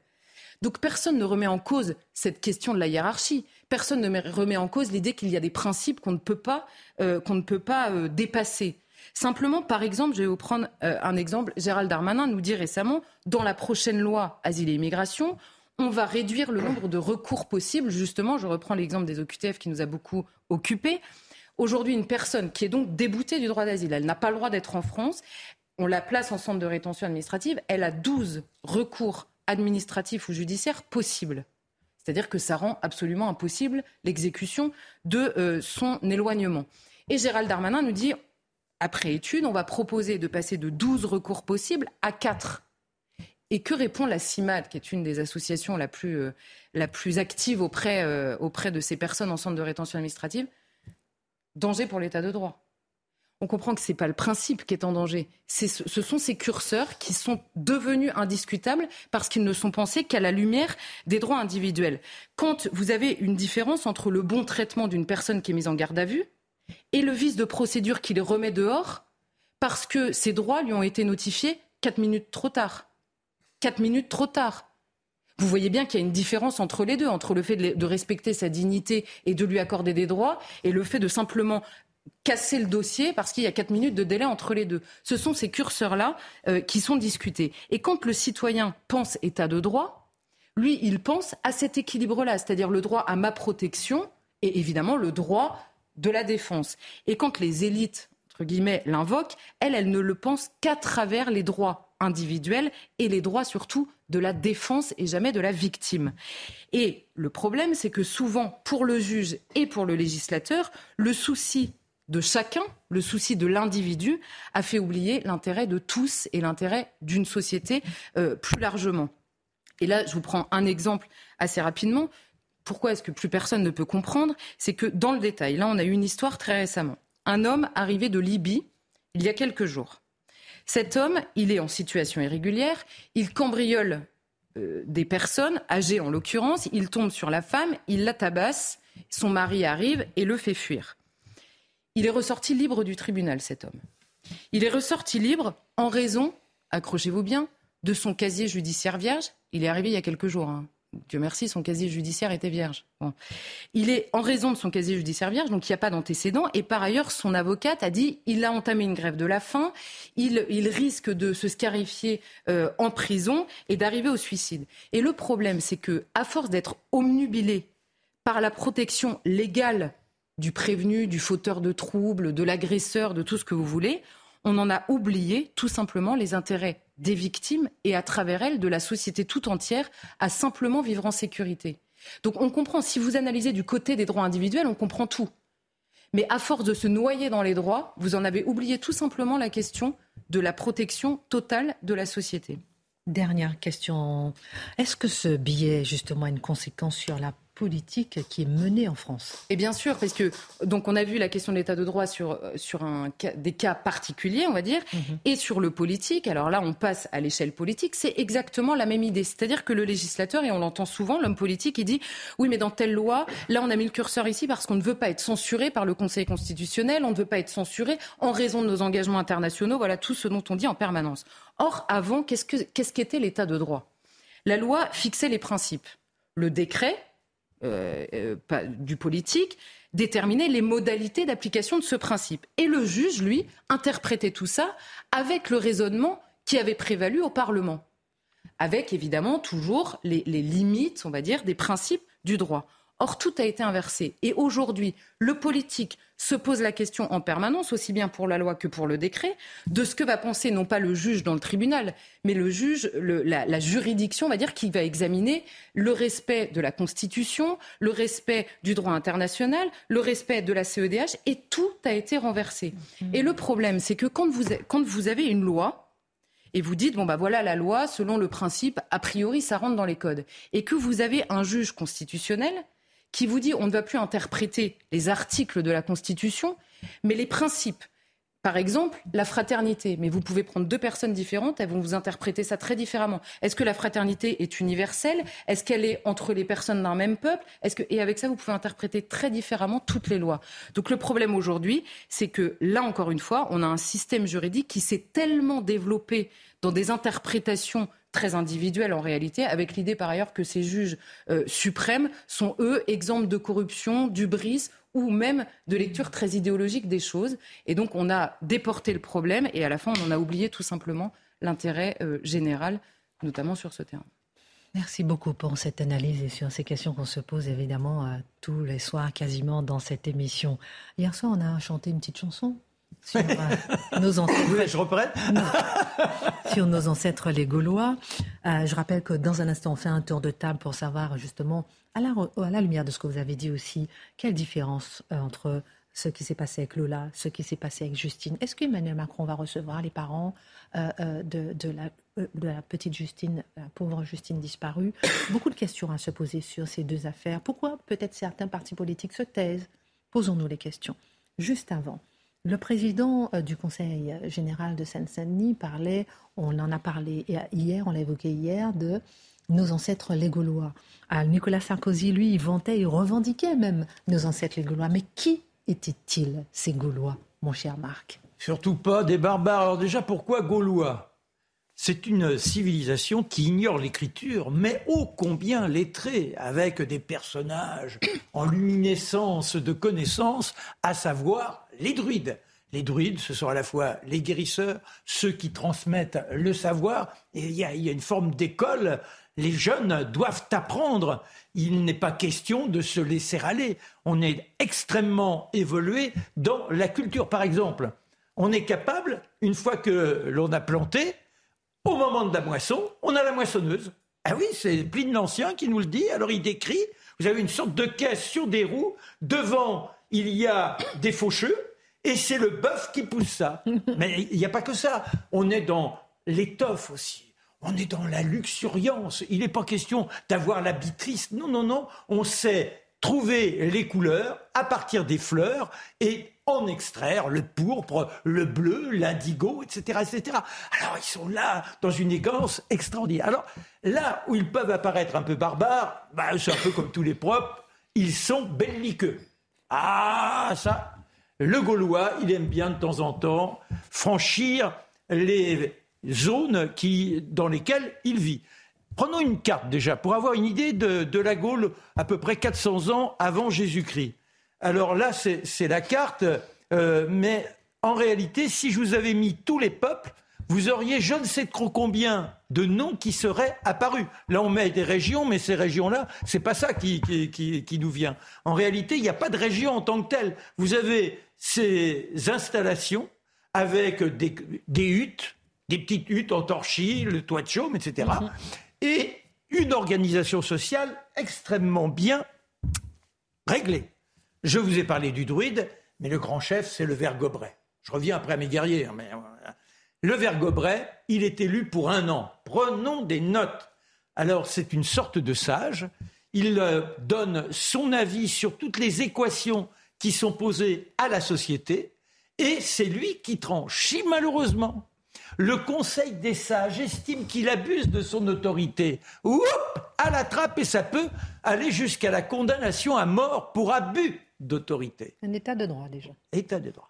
Donc personne ne remet en cause cette question de la hiérarchie. Personne ne remet en cause l'idée qu'il y a des principes qu'on ne peut pas, euh, qu'on ne peut pas euh, dépasser. Simplement, par exemple, je vais vous prendre euh, un exemple. Gérald Darmanin nous dit récemment, dans la prochaine loi Asile et Immigration, on va réduire le nombre de recours possibles. Justement, je reprends l'exemple des OQTF qui nous a beaucoup occupés. Aujourd'hui, une personne qui est donc déboutée du droit d'asile, elle n'a pas le droit d'être en France, on la place en centre de rétention administrative, elle a 12 recours administratifs ou judiciaires possibles. C'est-à-dire que ça rend absolument impossible l'exécution de euh, son éloignement. Et Gérald Darmanin nous dit, après étude, on va proposer de passer de 12 recours possibles à 4. Et que répond la CIMAD, qui est une des associations la plus, euh, active euh, auprès de ces personnes en centre de rétention administrative? Danger pour l'état de droit. On comprend que ce n'est pas le principe qui est en danger. ce sont ces curseurs qui sont devenus indiscutables parce qu'ils ne sont pensés qu'à la lumière des droits individuels. Quand vous avez une différence entre le bon traitement d'une personne qui est mise en garde à vue et le vice de procédure qui les remet dehors parce que ses droits lui ont été notifiés quatre minutes trop tard. 4 minutes trop tard. Vous voyez bien qu'il y a une différence entre les deux, entre le fait de respecter sa dignité et de lui accorder des droits, et le fait de simplement casser le dossier parce qu'il y a 4 minutes de délai entre les deux. Ce sont ces curseurs-là euh, qui sont discutés. Et quand le citoyen pense état de droit, lui, il pense à cet équilibre-là, c'est-à-dire le droit à ma protection et évidemment le droit de la défense. Et quand les élites, entre guillemets, l'invoquent, elles, elles ne le pensent qu'à travers les droits individuels et les droits surtout de la défense et jamais de la victime. Et le problème, c'est que souvent, pour le juge et pour le législateur, le souci de chacun, le souci de l'individu, a fait oublier l'intérêt de tous et l'intérêt d'une société euh, plus largement. Et là, je vous prends un exemple assez rapidement. Pourquoi est-ce que plus personne ne peut comprendre? C'est que dans le détail, là, on a eu une histoire très récemment. un homme arrivé de Libye il y a quelques jours. Cet homme, il est en situation irrégulière, il cambriole euh, des personnes, âgées en l'occurrence, il tombe sur la femme, il la tabasse, son mari arrive et le fait fuir. Il est ressorti libre du tribunal, cet homme. Il est ressorti libre en raison, accrochez-vous bien, de son casier judiciaire vierge. Il est arrivé il y a quelques jours. Hein. Dieu merci, son casier judiciaire était vierge. Il est en raison de son casier judiciaire vierge, donc il n'y a pas d'antécédent. Et par ailleurs, son avocate a dit il a entamé une grève de la faim, il, risque de se scarifier euh, en prison et d'arriver au suicide. Et le problème, c'est que, à force d'être omnubilé par la protection légale du prévenu, du fauteur de troubles, de l'agresseur, de tout ce que vous voulez, on en a oublié tout simplement les intérêts des victimes et à travers elles de la société tout entière à simplement vivre en sécurité. Donc on comprend, si vous analysez du côté des droits individuels, on comprend tout. Mais à force de se noyer dans les droits, vous en avez oublié tout simplement la question de la protection totale de la société. Dernière question. Est-ce que ce billet, justement, a une conséquence sur la politique qui est menée en France. Et bien sûr, parce que donc on a vu la question de l'état de droit sur, sur un, des cas particuliers, on va dire, mhm. et sur le politique. Alors là, on passe à l'échelle politique. C'est exactement la même idée. C'est-à-dire que le législateur, et on l'entend souvent, l'homme politique, il dit oui, mais dans telle loi, là, on a mis le curseur ici parce qu'on ne veut pas être censuré par le Conseil constitutionnel, on ne veut pas être censuré en raison de nos engagements internationaux. Voilà tout ce dont on dit en permanence. Or, avant, qu'est-ce qu'était qu l'état de droit? La loi fixait les principes. Le décret, euh, euh, du politique, déterminer les modalités d'application de ce principe. Et le juge, lui, interprétait tout ça avec le raisonnement qui avait prévalu au Parlement, avec évidemment toujours les limites, on va dire, des principes du droit. Or, tout a été inversé. Et aujourd'hui, le politique se pose la question en permanence, aussi bien pour la loi que pour le décret, de ce que va penser non pas le juge dans le tribunal, mais le juge, la, juridiction, on va dire, qui va examiner le respect de la Constitution, le respect du droit international, le respect de la CEDH, et tout a été renversé. Mmh. Et le problème, c'est que quand vous, quand vous avez une loi, et vous dites, bon, bah voilà la loi, selon le principe, a priori, ça rentre dans les codes. Et que vous avez un juge constitutionnel qui vous dit on ne va plus interpréter les articles de la Constitution, mais les principes. Par exemple, la fraternité. Mais vous pouvez prendre deux personnes différentes, elles vont vous interpréter ça très différemment. Est-ce que la fraternité est universelle? Est-ce qu'elle est entre les personnes d'un même peuple? Est-ce que et avec ça, vous pouvez interpréter très différemment toutes les lois. Donc le problème aujourd'hui, c'est que là encore une fois, on a un système juridique qui s'est tellement développé dans des interprétations très individuelle en réalité, avec l'idée par ailleurs que ces juges euh, suprêmes sont, eux, exemples de corruption, d'ubris ou même de lecture très idéologique des choses. Et donc on a déporté le problème et à la fin on en a oublié tout simplement l'intérêt euh, général, notamment sur ce terrain. Merci beaucoup pour cette analyse et sur ces questions qu'on se pose évidemment euh, tous les soirs quasiment dans cette émission. Hier soir, on a chanté une petite chanson sur euh, nos ancêtres. je reprends Sur nos ancêtres les Gaulois. Euh, je rappelle que dans un instant, on fait un tour de table pour savoir justement, à la, à la lumière de ce que vous avez dit aussi, quelle différence euh, entre ce qui s'est passé avec Lola, ce qui s'est passé avec Justine. Est-ce qu'Emmanuel Macron va recevoir les parents de, de, la, de, la, petite Justine, la pauvre Justine disparue? Beaucoup de questions à se poser sur ces deux affaires. Pourquoi peut-être certains partis politiques se taisent? Posons-nous les questions. Juste avant, le président euh, du Conseil général de Seine-Saint-Denis parlait, on en a parlé hier, on l'a évoqué hier, de nos ancêtres les Gaulois. Ah, Nicolas Sarkozy, lui, il vantait, il revendiquait même nos ancêtres les Gaulois. Mais qui étaient-ils, ces Gaulois, mon cher Marc? Surtout pas des barbares. Alors déjà, pourquoi Gaulois? C'est une civilisation qui ignore l'écriture, mais ô combien lettrée, avec des personnages en luminescence de connaissances, à savoir les druides. Les druides, ce sont à la fois les guérisseurs, ceux qui transmettent le savoir, et il y a, une forme d'école. Les jeunes doivent apprendre. Il n'est pas question de se laisser aller. On est extrêmement évolué dans la culture. Par exemple, on est capable, une fois que l'on a planté, au moment de la moisson, on a la moissonneuse. Ah oui, c'est Pline l'Ancien qui nous le dit. Alors il décrit, vous avez une sorte de caisse sur des roues. Devant, il y a des faucheux et c'est le bœuf qui pousse ça. Mais il n'y a pas que ça. On est dans l'étoffe aussi. On est dans la luxuriance. Il n'est pas question d'avoir l'habit triste. Non, non, non. On sait trouver les couleurs à partir des fleurs et en extraire le pourpre, le bleu, l'indigo, etc., etc. Alors ils sont là dans une élégance extraordinaire. Alors là où ils peuvent apparaître un peu barbares, bah, c'est un peu comme tous les propres, ils sont belliqueux. Ah ça, le Gaulois, il aime bien de temps en temps franchir les zones qui, dans lesquelles il vit. Prenons une carte déjà pour avoir une idée de, la Gaule à peu près 400 ans avant Jésus-Christ. Alors là, c'est la carte, euh, mais en réalité, si je vous avais mis tous les peuples, vous auriez je ne sais combien de noms qui seraient apparus. Là, on met des régions, mais ces régions-là, c'est pas ça qui, qui, nous vient. En réalité, il n'y a pas de région en tant que telle. Vous avez ces installations avec des, des huttes, des petites huttes en torchis, le toit de chaume, etc et une organisation sociale extrêmement bien réglée. Je vous ai parlé du druide, mais le grand chef, c'est le Vergobret. Je reviens après à mes guerriers. Hein, mais le Vergobret, il est élu pour un an. Prenons des notes. Alors, c'est une sorte de sage. Il euh, donne son avis sur toutes les équations qui sont posées à la société. Et c'est lui qui tranche. Si malheureusement, le Conseil des sages estime qu'il abuse de son autorité. Oup À la trappe et ça peut aller jusqu'à la condamnation à mort pour abus d'autorité. Un état de droit déjà. État de droit.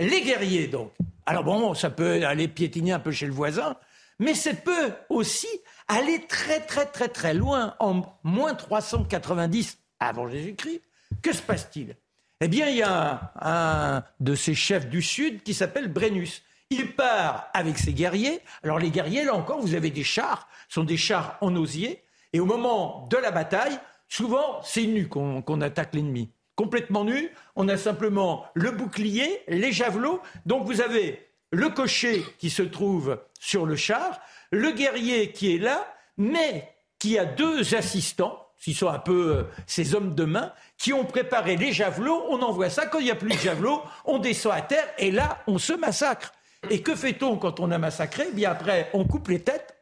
Les guerriers donc. Alors bon, ça peut aller piétiner un peu chez le voisin, mais ça peut aussi aller très très très très loin en moins 390 avant Jésus-Christ. Que se passe-t-il? Eh bien, il y a un, de ces chefs du Sud qui s'appelle Brennus. Il part avec ses guerriers. Alors les guerriers, là encore, vous avez des chars, sont des chars en osier. Et au moment de la bataille, souvent, c'est nu qu'on attaque l'ennemi. Complètement nu, on a simplement le bouclier, les javelots. Donc vous avez le cocher qui se trouve sur le char, le guerrier qui est là, mais qui a deux assistants, qui sont un peu euh, ces hommes de main, qui ont préparé les javelots. On envoie ça. Quand il n'y a plus de javelots, on descend à terre et là, on se massacre. Et que fait-on quand on a massacré? Eh Bien après, on coupe les têtes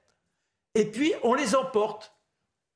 et puis on les emporte.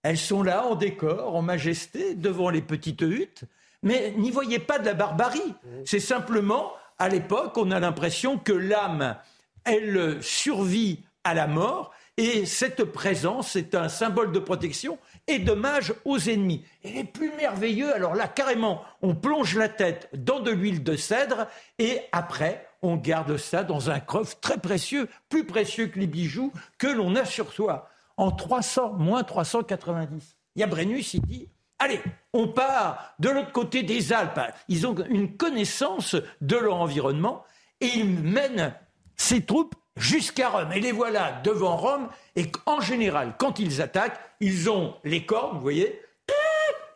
Elles sont là en décor, en majesté, devant les petites huttes. Mais n'y voyez pas de la barbarie. C'est simplement, à l'époque, on a l'impression que l'âme, elle survit à la mort. Et cette présence est un symbole de protection et dommage aux ennemis. Et les plus merveilleux, alors là, carrément, on plonge la tête dans de l'huile de cèdre et après, on garde ça dans un coffre très précieux, plus précieux que les bijoux que l'on a sur soi. En 300, moins 390. Il y a Brennus, il dit Allez, on part de l'autre côté des Alpes. Ils ont une connaissance de leur environnement et ils mènent ces troupes jusqu'à Rome. Et les voilà devant Rome. Et en général, quand ils attaquent, ils ont les cornes, vous voyez,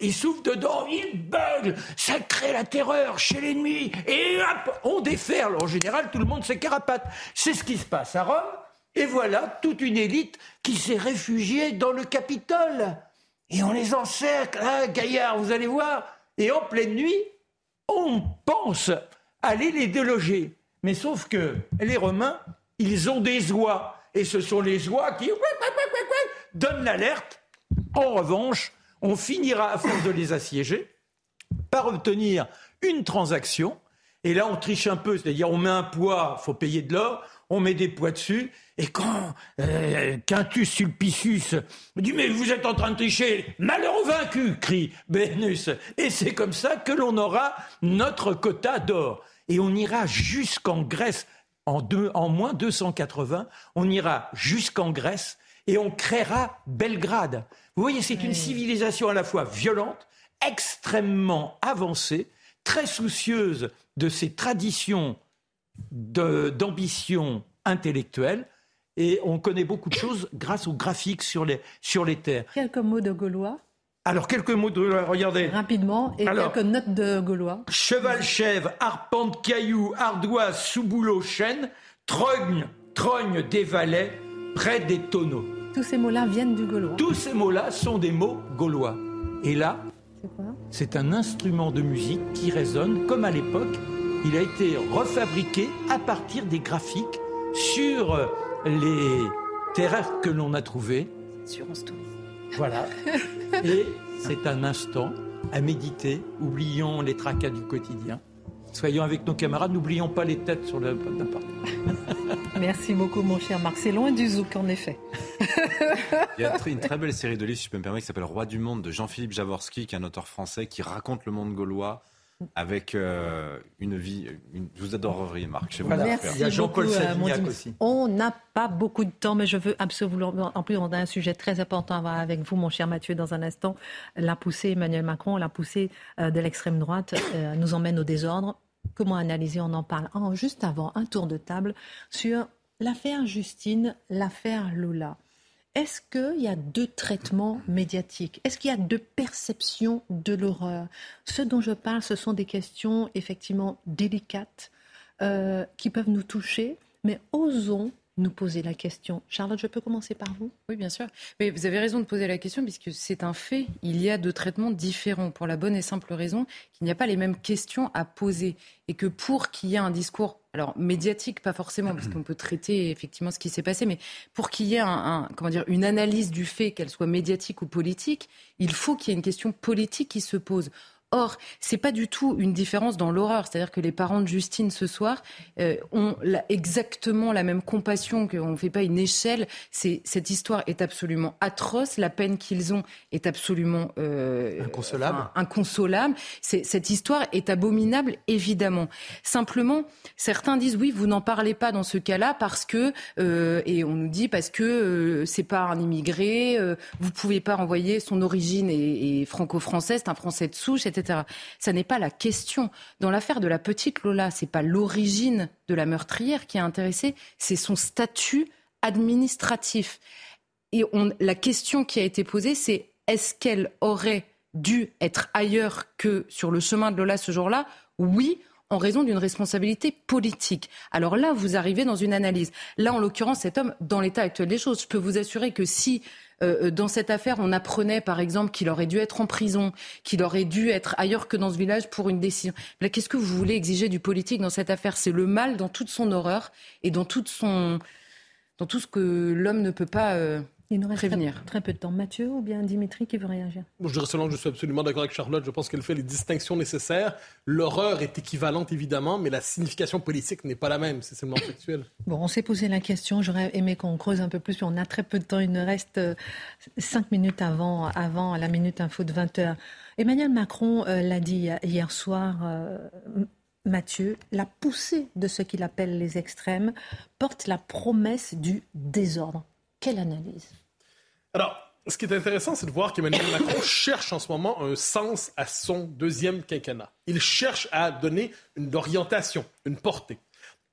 ils soufflent dedans, ils buglent, ça crée la terreur chez l'ennemi, et hop, on déferle. En général, tout le monde s'écarapate. C'est ce qui se passe à Rome, et voilà toute une élite qui s'est réfugiée dans le Capitole. Et on les encercle, ah, gaillard, vous allez voir. Et en pleine nuit, on pense aller les déloger. Mais sauf que les Romains, ils ont des oies. Et ce sont les oies qui donnent l'alerte. En revanche, on finira, à force de les assiéger, par obtenir une transaction. Et là, on triche un peu, c'est-à-dire on met un poids, faut payer de l'or, on met des poids dessus, et quand euh, Quintus Sulpicius dit mais vous êtes en train de tricher, malheureux vaincu, crie Bénus. Et c'est comme ça que l'on aura notre quota d'or. Et on ira jusqu'en Grèce en, deux, en moins 280, on ira jusqu'en Grèce et on créera Belgrade. Vous voyez, c'est une civilisation à la fois violente, extrêmement avancée, très soucieuse de ses traditions d'ambition intellectuelle. Et on connaît beaucoup de choses grâce aux graphiques sur les, sur les terres. Quelques mots de Gaulois? Alors, quelques mots de regardez. Rapidement, et quelques notes de Gaulois. Cheval, chèvre, arpente, caillou, ardoise, sous-boulot, chêne, trogne, trogne des valets, près des tonneaux. Tous ces mots-là viennent du gaulois. Tous ces mots-là sont des mots gaulois. Et là, c'est un instrument de musique qui résonne comme à l'époque. Il a été refabriqué à partir des graphiques sur les terres que l'on a trouvées. Sur Voilà. Et c'est un instant à méditer, oublions les tracas du quotidien. Soyons avec nos camarades, n'oublions pas les têtes sur le n'importe. Merci beaucoup, mon cher Marc. C'est loin du zouk, en effet. Il y a une très belle série de livres, si je peux me permettre, qui s'appelle Roi du monde de Jean-Philippe Javorski, qui est un auteur français qui raconte le monde gaulois avec euh, une vie. Une... Vous adoreriez, Marc. Chez vous Merci Il y a Jean-Paul euh, Savignac aussi. On n'a pas beaucoup de temps, mais je veux absolument. En plus, on a un sujet très important à voir avec vous, mon cher Mathieu, dans un instant. La poussée Emmanuel Macron, la poussée euh, de l'extrême droite nous emmène au désordre. Comment analyser On en parle juste avant un tour de table sur l'affaire Justine, l'affaire Lola. Est-ce qu'il y a deux traitements médiatiques? Est-ce qu'il y a deux perceptions de l'horreur? Ce dont je parle, ce sont des questions effectivement délicates euh, qui peuvent nous toucher, mais osons nous poser la question. Charlotte, je peux commencer par vous? Oui, bien sûr. Mais vous avez raison de poser la question puisque c'est un fait. Il y a deux traitements différents pour la bonne et simple raison qu'il n'y a pas les mêmes questions à poser et que pour qu'il y ait un discours alors médiatique pas forcément parce qu'on peut traiter effectivement ce qui s'est passé mais pour qu'il y ait un, comment dire une analyse du fait qu'elle soit médiatique ou politique il faut qu'il y ait une question politique qui se pose Or, c'est pas du tout une différence dans l'horreur. C'est-à-dire que les parents de Justine ce soir euh, ont exactement la même compassion, qu'on ne fait pas une échelle. cette histoire est absolument atroce. La peine qu'ils ont est absolument euh, inconsolable. inconsolable. cette histoire est abominable, évidemment. Simplement, certains disent oui, vous n'en parlez pas dans ce cas-là parce que euh, et on nous dit parce que c'est pas un immigré, vous pouvez pas envoyer son origine est, franco-française, c'est un Français de souche, etc. Ça n'est pas la question. Dans l'affaire de la petite Lola, c'est pas l'origine de la meurtrière qui est intéressée, c'est son statut administratif. Et la question qui a été posée, c'est est-ce qu'elle aurait dû être ailleurs que sur le chemin de Lola ce jour-là? Oui, en raison d'une responsabilité politique. Alors là, vous arrivez dans une analyse. Là, en l'occurrence, cet homme, dans l'état actuel des choses, je peux vous assurer que si euh, euh, dans cette affaire, on apprenait par exemple qu'il aurait dû être en prison, qu'il aurait dû être ailleurs que dans ce village pour une décision. Qu'est-ce que vous voulez exiger du politique dans cette affaire? C'est le mal dans toute son horreur et dans, toute son... dans tout ce que l'homme ne peut pas. Euh, il nous reste Très, peu de temps. Mathieu ou bien Dimitri qui veut réagir? Je dirais seulement que je suis absolument d'accord avec Charlotte. Je pense qu'elle fait les distinctions nécessaires. L'horreur est équivalente, évidemment, mais la signification politique n'est pas la même. C'est seulement factuel. Bon, on s'est posé la question. J'aurais aimé qu'on creuse un peu plus, mais on a très peu de temps. Il nous reste euh, cinq minutes avant, avant la minute info de 20 heures. Emmanuel Macron euh, l'a dit hier soir. Euh, Mathieu, la poussée de ce qu'il appelle les extrêmes porte la promesse du désordre. Quelle analyse? Alors, ce qui est intéressant, c'est de voir qu'Emmanuel Macron cherche en ce moment un sens à son deuxième quinquennat. Il cherche à donner une orientation, une portée.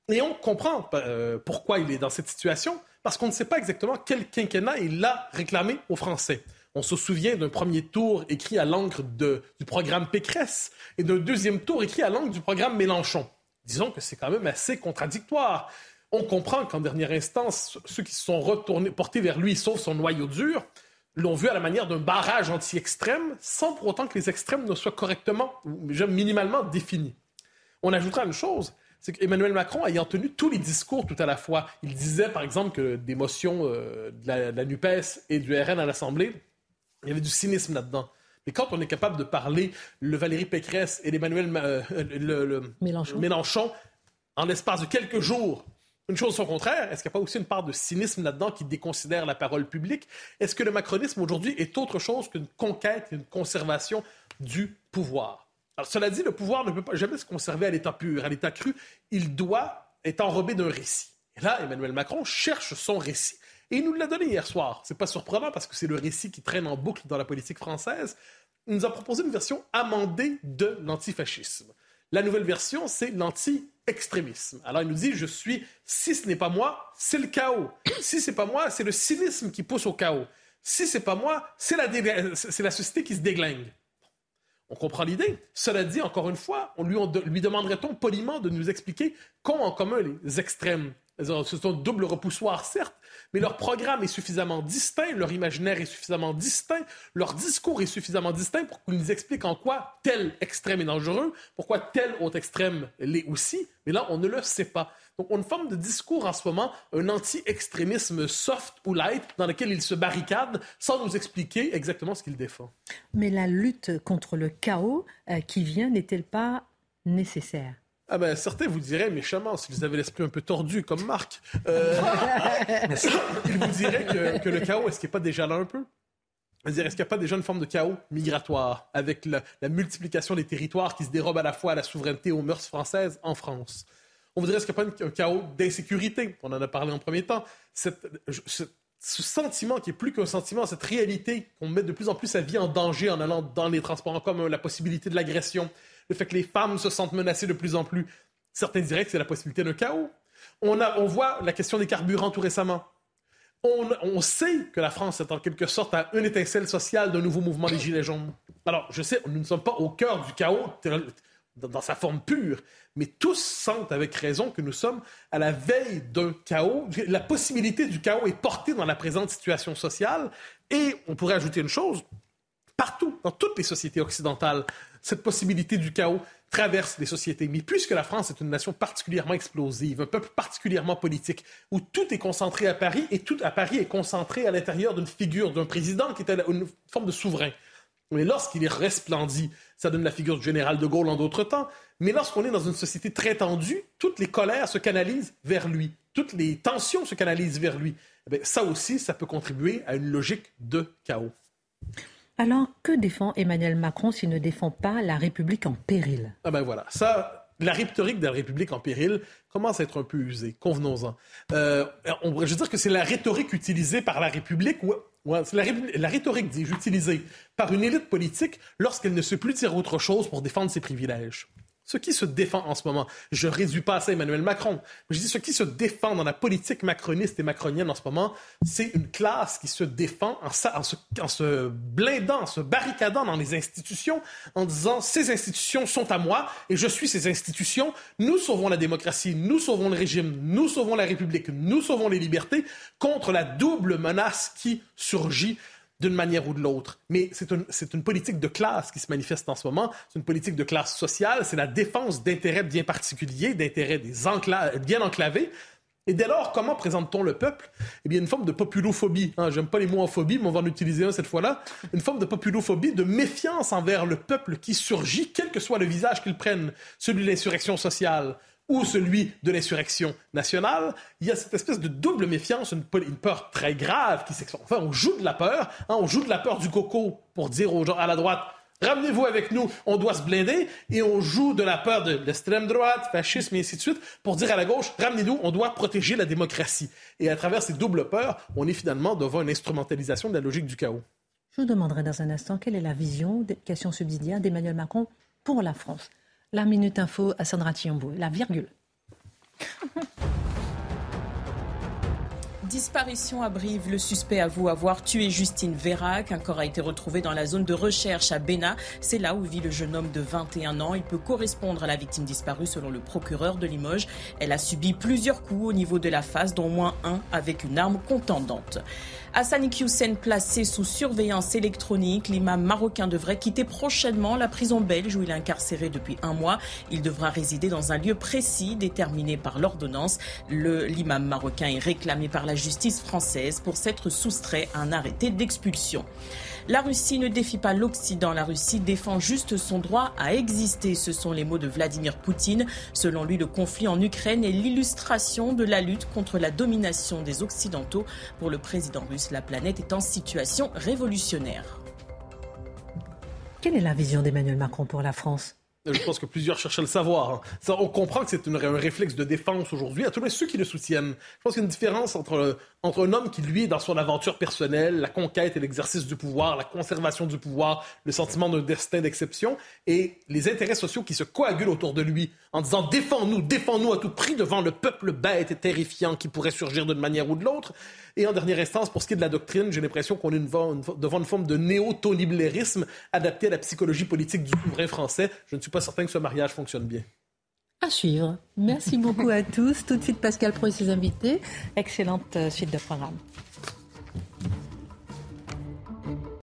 Et on comprend euh, pourquoi il est dans cette situation, parce qu'on ne sait pas exactement quel quinquennat il a réclamé aux Français. On se souvient d'un premier tour écrit à l'encre du programme Pécresse et d'un deuxième tour écrit à l'encre du programme Mélenchon. Disons que c'est quand même assez contradictoire. On comprend qu'en dernière instance, ceux qui se sont retournés, portés vers lui, sauf son noyau dur, l'ont vu à la manière d'un barrage anti-extrême, sans pour autant que les extrêmes ne soient correctement ou minimalement définis. On ajoutera une chose, c'est qu'Emmanuel Macron, ayant tenu tous les discours tout à la fois, il disait par exemple que des motions euh, de, la, NUPES et du RN à l'Assemblée, il y avait du cynisme là-dedans. Mais quand on est capable de parler le Valérie Pécresse et l'Emmanuel euh, Mélenchon en l'espace de quelques jours, une chose au contraire, est-ce qu'il n'y a pas aussi une part de cynisme là-dedans qui déconsidère la parole publique? Est-ce que le macronisme aujourd'hui est autre chose qu'une conquête, une conservation du pouvoir? Alors, cela dit, le pouvoir ne peut pas jamais se conserver à l'état pur, à l'état cru. Il doit être enrobé d'un récit. Et là, Emmanuel Macron cherche son récit. Et il nous l'a donné hier soir. C'est pas surprenant parce que c'est le récit qui traîne en boucle dans la politique française. Il nous a proposé une version amendée de l'antifascisme. La nouvelle version, c'est l'anti-extrémisme. Alors il nous dit, je suis, si ce n'est pas moi, c'est le chaos. Si c'est pas moi, c'est le cynisme qui pousse au chaos. Si c'est pas moi, c'est la, la société qui se déglingue. On comprend l'idée. Cela dit, encore une fois, on lui, lui demanderait-on poliment de nous expliquer qu'ont en commun les extrêmes? C'est un double repoussoir, certes, mais leur programme est suffisamment distinct, leur imaginaire est suffisamment distinct, leur discours est suffisamment distinct pour qu'ils nous expliquent en quoi tel extrême est dangereux, pourquoi tel autre extrême l'est aussi, mais là, on ne le sait pas. Donc, on a une forme de discours en ce moment, un anti-extrémisme soft ou light, dans lequel ils se barricadent sans nous expliquer exactement ce qu'ils défendent. Mais la lutte contre le chaos euh, qui vient n'est-elle pas nécessaire? Ah ben, certains vous diraient méchamment, si vous avez l'esprit un peu tordu comme Marc, euh, ils vous diraient que, le chaos, est-ce qu'il n'est pas déjà là un peu? Est-ce qu'il n'y a pas déjà une forme de chaos migratoire avec la, multiplication des territoires qui se dérobent à la fois à la souveraineté et aux mœurs françaises en France? On vous dirait, est-ce qu'il n'y a pas un chaos d'insécurité? On en a parlé en premier temps. ce sentiment qui est plus qu'un sentiment, cette réalité qu'on met de plus en plus sa vie en danger en allant dans les transports en commun, la possibilité de l'agression, le fait que les femmes se sentent menacées de plus en plus. Certains diraient que c'est la possibilité d'un chaos. On, a, on voit la question des carburants tout récemment. On, on, sait que la France est en quelque sorte à une étincelle sociale d'un nouveau mouvement des Gilets jaunes. Alors, je sais, nous ne sommes pas au cœur du chaos dans sa forme pure, mais tous sentent avec raison que nous sommes à la veille d'un chaos. La possibilité du chaos est portée dans la présente situation sociale. Et on pourrait ajouter une chose, partout, dans toutes les sociétés occidentales, cette possibilité du chaos traverse les sociétés. Mais puisque la France est une nation particulièrement explosive, un peuple particulièrement politique, où tout est concentré à Paris et tout à Paris est concentré à l'intérieur d'une figure d'un président qui est une forme de souverain. Mais lorsqu'il est resplendit, ça donne la figure du général de Gaulle en d'autres temps. Mais lorsqu'on est dans une société très tendue, toutes les colères se canalisent vers lui, toutes les tensions se canalisent vers lui. Eh ça aussi, ça peut contribuer à une logique de chaos. Alors, que défend Emmanuel Macron s'il ne défend pas la République en péril? Ah ben voilà, ça, la rhétorique de la République en péril commence à être un peu usée, convenons-en. Euh, on pourrait dire que c'est la rhétorique utilisée par la République, ou, c'est la, la, rhétorique, dis-je, utilisée par une élite politique lorsqu'elle ne sait plus dire autre chose pour défendre ses privilèges ce qui se défend en ce moment. Je ne réduis pas ça à Emmanuel Macron. je dis ce qui se défend dans la politique macroniste et macronienne en ce moment, c'est une classe qui se défend en, se, en, se, blindant, en se barricadant dans les institutions, en disant ces institutions sont à moi et je suis ces institutions. Nous sauvons la démocratie, nous sauvons le régime, nous sauvons la République, nous sauvons les libertés contre la double menace qui surgit d'une manière ou de l'autre. Mais c'est une, politique de classe qui se manifeste en ce moment. C'est une politique de classe sociale. C'est la défense d'intérêts bien particuliers, d'intérêts bien enclavés. Et dès lors, comment présente-t-on le peuple? Eh bien, une forme de populophobie. Hein, J'aime pas les mots en phobie, mais on va en utiliser un cette fois-là. Une forme de populophobie, de méfiance envers le peuple qui surgit, quel que soit le visage qu'il prenne, celui de l'insurrection sociale, ou celui de l'insurrection nationale, il y a cette espèce de double méfiance, une, peur très grave qui s'exprime. Enfin, on joue de la peur, hein, on joue de la peur du coco pour dire aux gens à la droite, ramenez-vous avec nous, on doit se blinder, et on joue de la peur de l'extrême droite, fascisme et ainsi de suite, pour dire à la gauche, ramenez-nous, on doit protéger la démocratie. Et à travers ces doubles peurs, on est finalement devant une instrumentalisation de la logique du chaos. Je vous demanderai dans un instant quelle est la vision, des questions subsidiaires d'Emmanuel Macron pour la France. La Minute Info à Sandra Thiambo, la virgule. Disparition à. Le suspect avoue avoir tué Justine Vérac. Un corps a été retrouvé dans la zone de recherche à Béna. C'est là où vit le jeune homme de 21 ans. Il peut correspondre à la victime disparue selon le procureur de Limoges. Elle a subi plusieurs coups au niveau de la face, dont moins un avec une arme contendante. Hassani Hussein placé sous surveillance électronique, l'imam marocain devrait quitter prochainement la prison belge où il est incarcéré depuis un mois. Il devra résider dans un lieu précis déterminé par l'ordonnance. L'imam marocain est réclamé par la justice française pour s'être soustrait à un arrêté d'expulsion. La Russie ne défie pas l'Occident, la Russie défend juste son droit à exister. Ce sont les mots de Vladimir Poutine. Selon lui, le conflit en Ukraine est l'illustration de la lutte contre la domination des Occidentaux. Pour le président russe, la planète est en situation révolutionnaire. Quelle est la vision d'Emmanuel Macron pour la France? Je pense que plusieurs cherchent à le savoir. Hein. Ça, on comprend que c'est un réflexe de défense aujourd'hui, à tous les ceux qui le soutiennent. Je pense qu'il y a une différence entre, entre un homme qui, lui, est dans son aventure personnelle, la conquête et l'exercice du pouvoir, la conservation du pouvoir, le sentiment d'un destin d'exception, et les intérêts sociaux qui se coagulent autour de lui en disant défends-nous, défends-nous à tout prix devant le peuple bête et terrifiant qui pourrait surgir d'une manière ou de l'autre. Et en dernière instance, pour ce qui est de la doctrine, j'ai l'impression qu'on est devant une forme de néo-Tony adapté à la psychologie politique du souverain français. Je ne suis pas certain que ce mariage fonctionne bien. À suivre. Merci beaucoup à tous. Tout de suite, Pascal Pro et ses invités. Excellente euh, suite de programme.